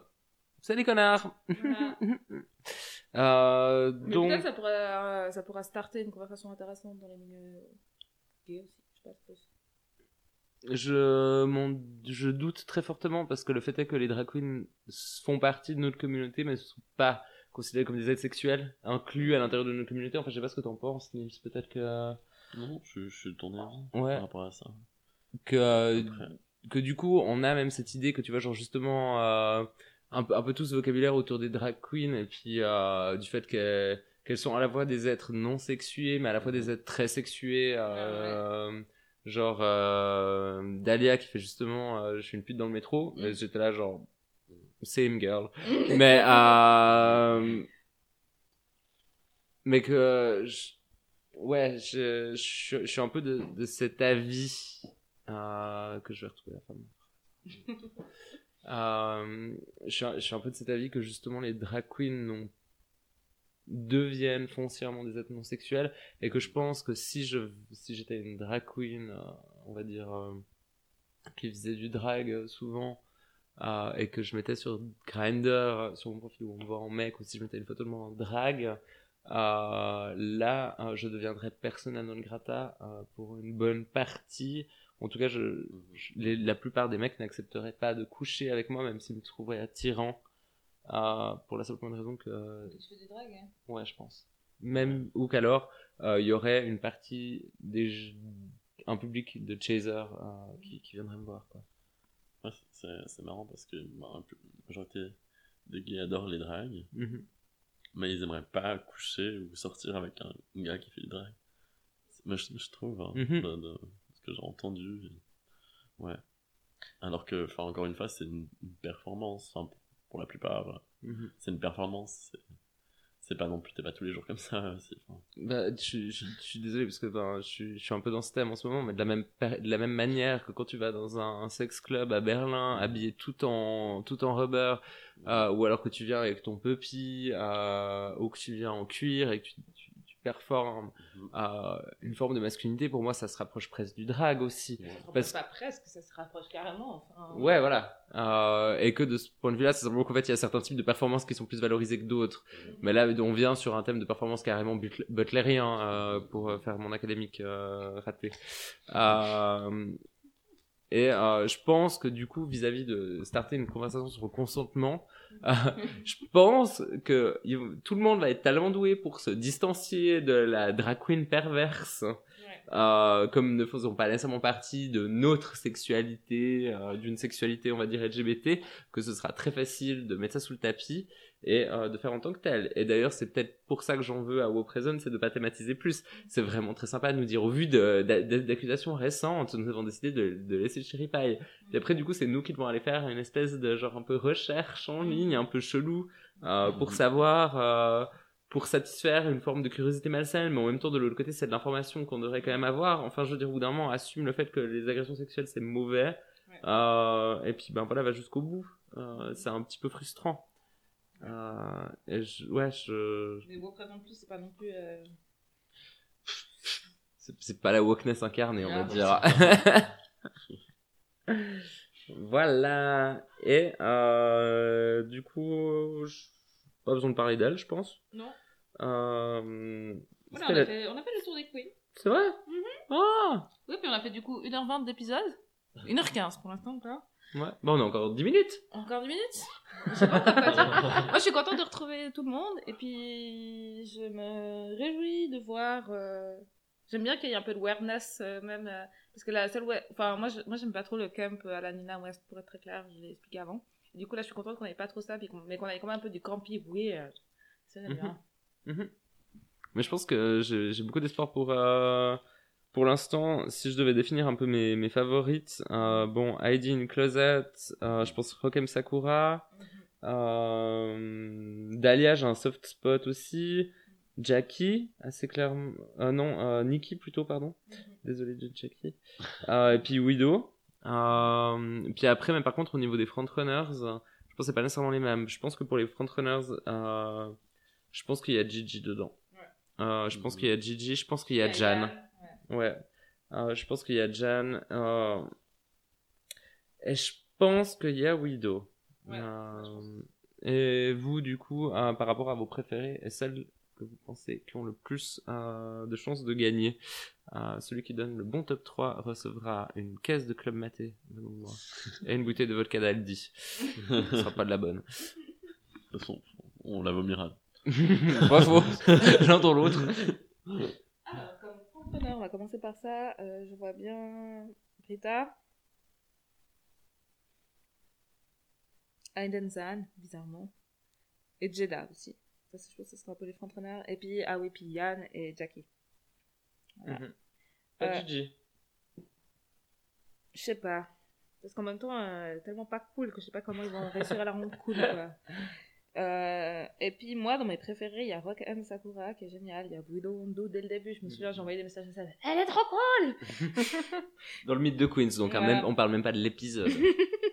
c'est des connards. Voilà. [laughs] Euh, Mais donc, peut-être ça pourrait, euh, ça pourra starter une conversation intéressante dans les milieux gays aussi. Je sais pas. Je, m'en- je doute très fortement parce que le fait est que les drag queens font partie de notre communauté mais ne sont pas considérés comme des êtres sexuels inclus à l'intérieur de notre communauté. Enfin, je sais pas ce que t'en penses, Nils. Peut-être que, Non, je, je suis de ton avis Ouais. par rapport à ça. que, euh, Après, que du coup, on a même cette idée que tu vois, genre justement, euh, un, peu, un peu tout ce vocabulaire autour des drag queens et puis euh, du fait qu'elles sont à la fois des êtres non sexués, mais à la fois des êtres très sexués. Euh, Genre euh, Dahlia qui fait justement euh, je suis une pute dans le métro. Mm. j'étais là genre same girl. Mais euh, mais que je- ouais je, je, je suis un peu de, de cet avis euh, que je vais retrouver la femme [laughs] euh, je, suis, un- je suis un peu de cet avis que justement les drag queens n'ont deviennent foncièrement des êtres non sexuels et que je pense que si je si j'étais une drag queen euh, on va dire euh, qui faisait du drag euh, souvent et que je mettais sur Grindr sur mon profil où on me voit en mec ou si je mettais une photo de moi en drag là je deviendrais persona non grata pour une bonne partie. En tout cas la plupart des mecs n'accepteraient pas de coucher avec moi même s'ils me trouveraient attirant pour la seule bonne raison que Tu fais du drag, hein Ouais, je pense. Même ou qu'alors euh, il y aurait une partie des un public de chasers euh, qui, qui viendrait me voir quoi. ouais, c'est c'est marrant parce que bah, la majorité des gays adorent les drags, Mhm. mais ils aimeraient pas coucher ou sortir avec un gars qui fait du drag. C'est- Moi, je, je trouve, hein, Mhm. de, de ce que j'ai entendu. et- Ouais. Alors que, enfin, encore une fois, c'est une, une performance. Enfin, pour, la plupart, Mhm. c'est une performance. c'est- pas non plus, t'es pas tous les jours comme ça. [laughs] enfin, Bah, je, je, je suis désolé parce que ben, je, suis- je suis un peu dans ce thème en ce moment, mais de la même, de la même manière que quand tu vas dans un, un sex club à Berlin, habillé tout en, tout en rubber, euh, ou alors que tu viens avec ton puppy, euh, ou que tu viens en cuir et que tu, tu, tu performes Mhm. euh, une forme de masculinité, pour moi ça se rapproche presque du drag aussi. Rapproche Parce- pas presque, ça se rapproche carrément. Enfin, Ouais, voilà. Euh, et que de ce point de vue-là, c'est simplement qu'en fait, il y a certains types de performances qui sont plus valorisés que d'autres. Mais là, on vient sur un thème de performance carrément but- butlérien euh, pour euh, faire mon académique euh, raté. Euh, et euh, je pense que du coup, vis-à-vis de starter une conversation sur le consentement, euh, [laughs] je pense que tout le monde va être tellement pour se distancier de la drag queen perverse euh, comme ne faisant pas nécessairement partie de notre sexualité, euh, d'une sexualité, on va dire LGBT, que ce sera très facile de mettre ça sous le tapis et euh, de faire en tant que tel. Et d'ailleurs, c'est peut-être pour ça que j'en veux à Wow Present, c'est de pas thématiser plus. C'est vraiment très sympa de nous dire, au vu d'accusations récentes, nous avons décidé de, de laisser le chiripaille. Et après, du coup, c'est nous qui devons aller faire une espèce de genre un peu recherche en ligne, un peu chelou, euh, pour Mhm. savoir... pour satisfaire une forme de curiosité malsaine, mais en même temps, de l'autre côté, c'est de l'information qu'on devrait quand même avoir. Enfin, je veux dire, au bout d'un moment, assume le fait que les agressions sexuelles, c'est mauvais. Ouais. Euh, et puis, ben voilà, va jusqu'au bout. Euh, c'est un petit peu frustrant. Euh, et je, ouais, je... Mais beau présent plus, c'est pas non plus. euh, C'est, c'est pas la wokeness incarnée, on va Ah, dire. [laughs] [laughs] voilà. Et euh, du coup, je pas besoin de parler d'elle, je pense. Non. Euh, Voilà, on, la- a fait, on a fait le tour des queens. C'est vrai Mhm. Ah Oui, puis on a fait du coup 1h20 d'épisode. 1h15 pour l'instant encore. Ouais. Bon, on a encore 10 minutes. Encore 10 minutes Je sais pas. Moi, je suis contente de retrouver tout le monde. Et puis, je me réjouis de voir. euh, J'aime bien qu'il y ait un peu de weirdness, euh, même. euh, Parce que la seule. Enfin, moi, je- moi, j'aime pas trop le camp à la Nina West, pour être très clair. Je l'ai expliqué avant. Du coup, là, je suis contente qu'on n'ait pas trop ça, puis mais qu'on ait quand même un peu du campy weird. Ça, j'aime bien. Mais je pense que j'ai beaucoup d'espoir pour euh, pour l'instant. Si je devais définir un peu mes, mes favorites, euh, bon, Heidi in Closet, euh, je pense Rokem Sakura, euh, Dahlia, j'ai un soft spot aussi, Jackie, assez clairement, euh, non, euh, Nikki plutôt, pardon. Désolé de Jackie. Euh, et puis Widow. Euh, puis après, mais par contre, au niveau des frontrunners, je pense que c'est pas nécessairement les mêmes. Je pense que pour les frontrunners, euh, je pense qu'il y a Gigi dedans. Euh, je pense qu'il y a Gigi, je pense qu'il y a Jan. Ouais. Euh, je pense qu'il y a Jan. Et je pense qu'il y a Widow. Ouais, Et vous, du coup, par rapport à vos préférés, et celles que vous pensez qui ont le plus euh, de chances de gagner, euh, celui qui donne le bon top 3 recevra une caisse de Club Maté [laughs] et une bouteille de vodka d'Aldi. [laughs] Ce sera pas de la bonne. De toute façon, on la vomira. [laughs] pas faux. L'un dans l'autre. Alors, comme entrepreneur, on va commencer par ça. Euh, je vois bien Rita. Aiden Zan, bizarrement. Et Jeddah aussi. Je pense que ce sera un peu les frontrunners. Et puis, ah oui, puis Yann et Jackie. Voilà. Mhm. Pas Euh, Gigi. Je sais pas. Parce qu'en même temps, euh, elle est tellement pas cool que je sais pas comment ils vont réussir à la rendre cool, quoi. [laughs] Euh, et puis moi, dans mes préférés, il y a Rock M Sakura qui est génial. Il y a Widow Hondo dès le début. Je me souviens, j'ai envoyé des messages à ça. Elle est trop cool! [laughs] Dans le mythe de Queens, donc hein, même, on parle même pas de l'épisode. [laughs]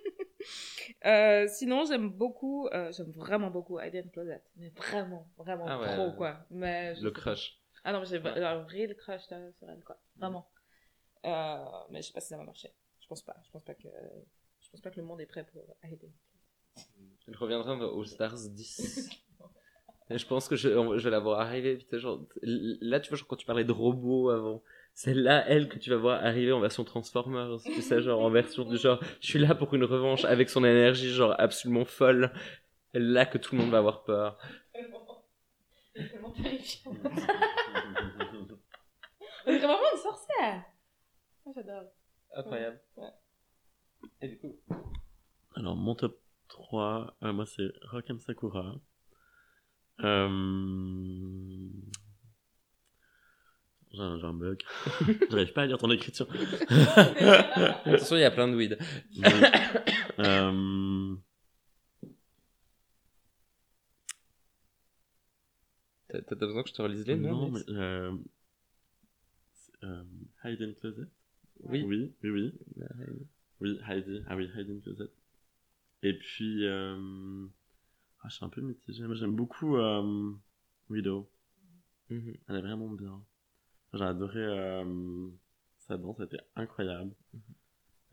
Euh, sinon, j'aime beaucoup, euh, j'aime vraiment beaucoup Aiden Closet. Mais vraiment, vraiment Ah ouais. trop, quoi. Mais le crush. Ah non, mais j'ai un real crush là, sur elle, quoi. Vraiment. Euh, mais je sais pas si ça va marcher. Je pense pas. Je pense pas que, je pense pas que le monde est prêt pour Aiden. Elle reviendra au Stars 10. Et je pense que je, je vais la voir arriver. putain, genre, là, tu vois, genre, quand tu parlais de robots avant, c'est là, elle, que tu vas voir arriver en version Transformers. Tu sais, genre, en version de genre, je suis là pour une revanche avec son énergie, genre, absolument folle. Là que tout le monde va avoir peur. C'est tellement terrifiant. C'est vraiment une sorcière. Moi, j'adore. Incroyable. Ouais. Et du coup, Alors, mon top 3, euh, moi, c'est Rock'em Sakura. Euh... J'ai un, bug. [laughs] J'arrive pas à lire ton écriture. [laughs] attention, il y a plein de weed. euh... T'as t'as besoin que je te relise les noms Non, mais... Euh... c'est, euh, Hidden Closet Oui. Oui, oui, oui. Oui, Heidi. Ah oui, Hidden Closet. Et puis... Euh... Ah, je suis un peu mitigé. Moi, j'aime beaucoup euh... Widow. Mhm. Elle est vraiment bien. J'ai adoré euh, sa danse, c'était incroyable.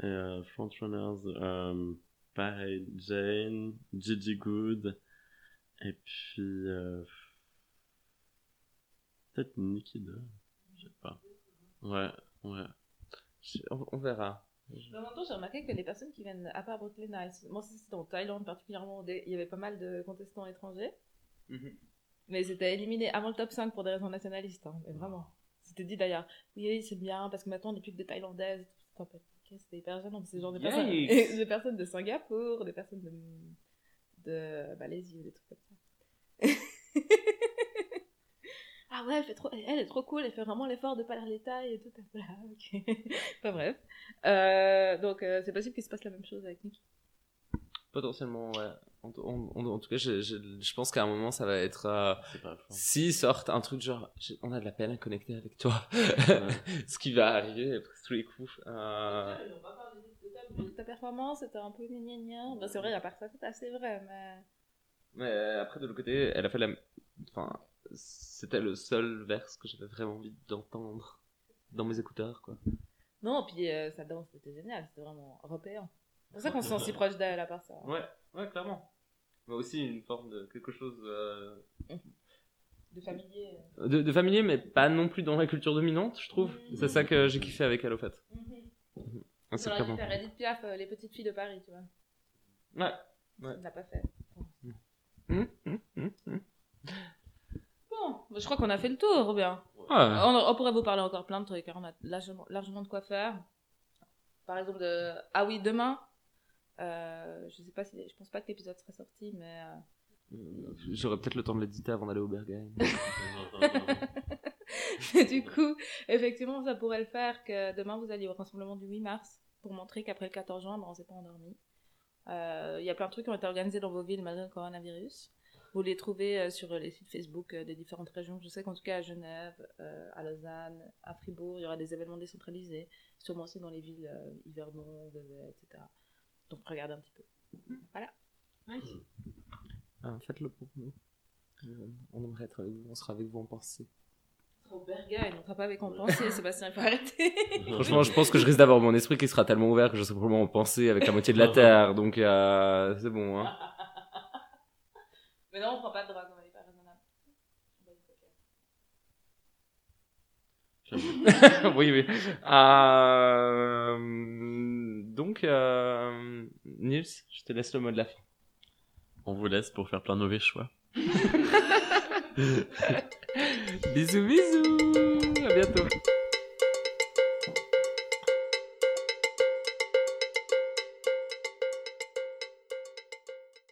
Et euh, Frontrunners, euh, pareil, Jane, Gigi Good, et puis euh, peut-être Nikki Doll, je sais pas. Ouais, ouais. On, on verra. En même temps, j'ai remarqué que les personnes qui viennent, à part Brooklyn moi c'était en Thaïlande particulièrement, il y avait pas mal de contestants étrangers, mais ils étaient éliminés avant le top 5 pour des raisons nationalistes, hein, mais vraiment. C'était dit d'ailleurs, oui, c'est bien, parce que maintenant on n'est plus que des Thaïlandaises, et tout, c'est hyper gênant, c'est genre des personnes, [laughs] des personnes de Singapour, des personnes de, de Malaisie, ou des trucs comme ça. [laughs] ah ouais, elle, fait trop, elle est trop cool, elle fait vraiment l'effort de pas l'air les tailles et tout. Voilà, ok. [laughs] Pas bref. Euh, donc euh, c'est possible qu'il se passe la même chose avec Nicky. Potentiellement, ouais. En, en- en- en tout cas, je, je, je pense qu'à un moment, ça va être. euh. S'ils sortent un truc genre, on a de la peine à connecter avec toi, [laughs] ce qui va arriver après tous les coups. euh, Ils ont pas parlé de ta, performance, c'était un peu gna gna gna. Ben, c'est vrai, à part ça, c'est assez vrai, mais. Mais après, de l'autre côté, elle a fait la. Enfin, c'était le seul verse que j'avais vraiment envie d'entendre dans mes écouteurs, quoi. Non, puis euh, sa danse, c'était génial, c'était vraiment européen. C'est pour ça qu'on se sent si proche d'elle à part ça. Ouais, ouais, clairement. Mais aussi une forme de quelque chose euh, De familier. euh. de, de familier, mais pas non plus dans la culture dominante, je trouve. C'est ça que j'ai kiffé avec elle, au fait. C'est J'aurais très dû faire Edith Piaf, euh, les petites filles de Paris, tu vois. Ouais. Ouais. On l'a pas fait. Hum, hum, hum. Bon, bah, je crois qu'on a fait le tour, bien. Ouais. On, on pourrait vous parler encore plein de trucs, hein, on a largement, largement de quoi faire. Par exemple, de... ah oui, demain, euh, je sais pas si, je pense pas que l'épisode serait sorti, mais euh, Euh, J'aurais peut-être le temps de l'éditer avant d'aller au Berghain. [laughs] [laughs] Mais du coup, effectivement, ça pourrait le faire que demain vous alliez au rassemblement du 8 mars pour montrer qu'après le 14 juin, ben, on s'est pas endormi. Euh, Il y a plein de trucs qui ont été organisés dans vos villes malgré le coronavirus. Vous les trouvez sur les sites Facebook des différentes régions. Je sais qu'en tout cas à Genève, euh, à Lausanne, à Fribourg, il y aura des événements décentralisés, sûrement aussi dans les villes euh, Yverdon, Vevey, etc. Donc regardez un petit peu. Ah, Faites-le pour nous. Euh, on aimerait être avec vous, on sera avec vous en pensée. Au Berghain, on ne sera pas avec en pensée, [laughs] Sébastien, il faut arrêter. Franchement, je pense que je risque d'avoir mon esprit qui sera tellement ouvert que je serai probablement en pensée avec la moitié de la [laughs] Terre, donc euh, c'est bon. Hein. [laughs] Mais non, on prend pas de drogue, on est pas raisonnable. J'avoue. oui, oui. Euh, donc, euh, Nils, je te laisse le mot de la fin. On vous laisse pour faire plein de mauvais choix. [laughs] [laughs] bisous, bisous. À bientôt.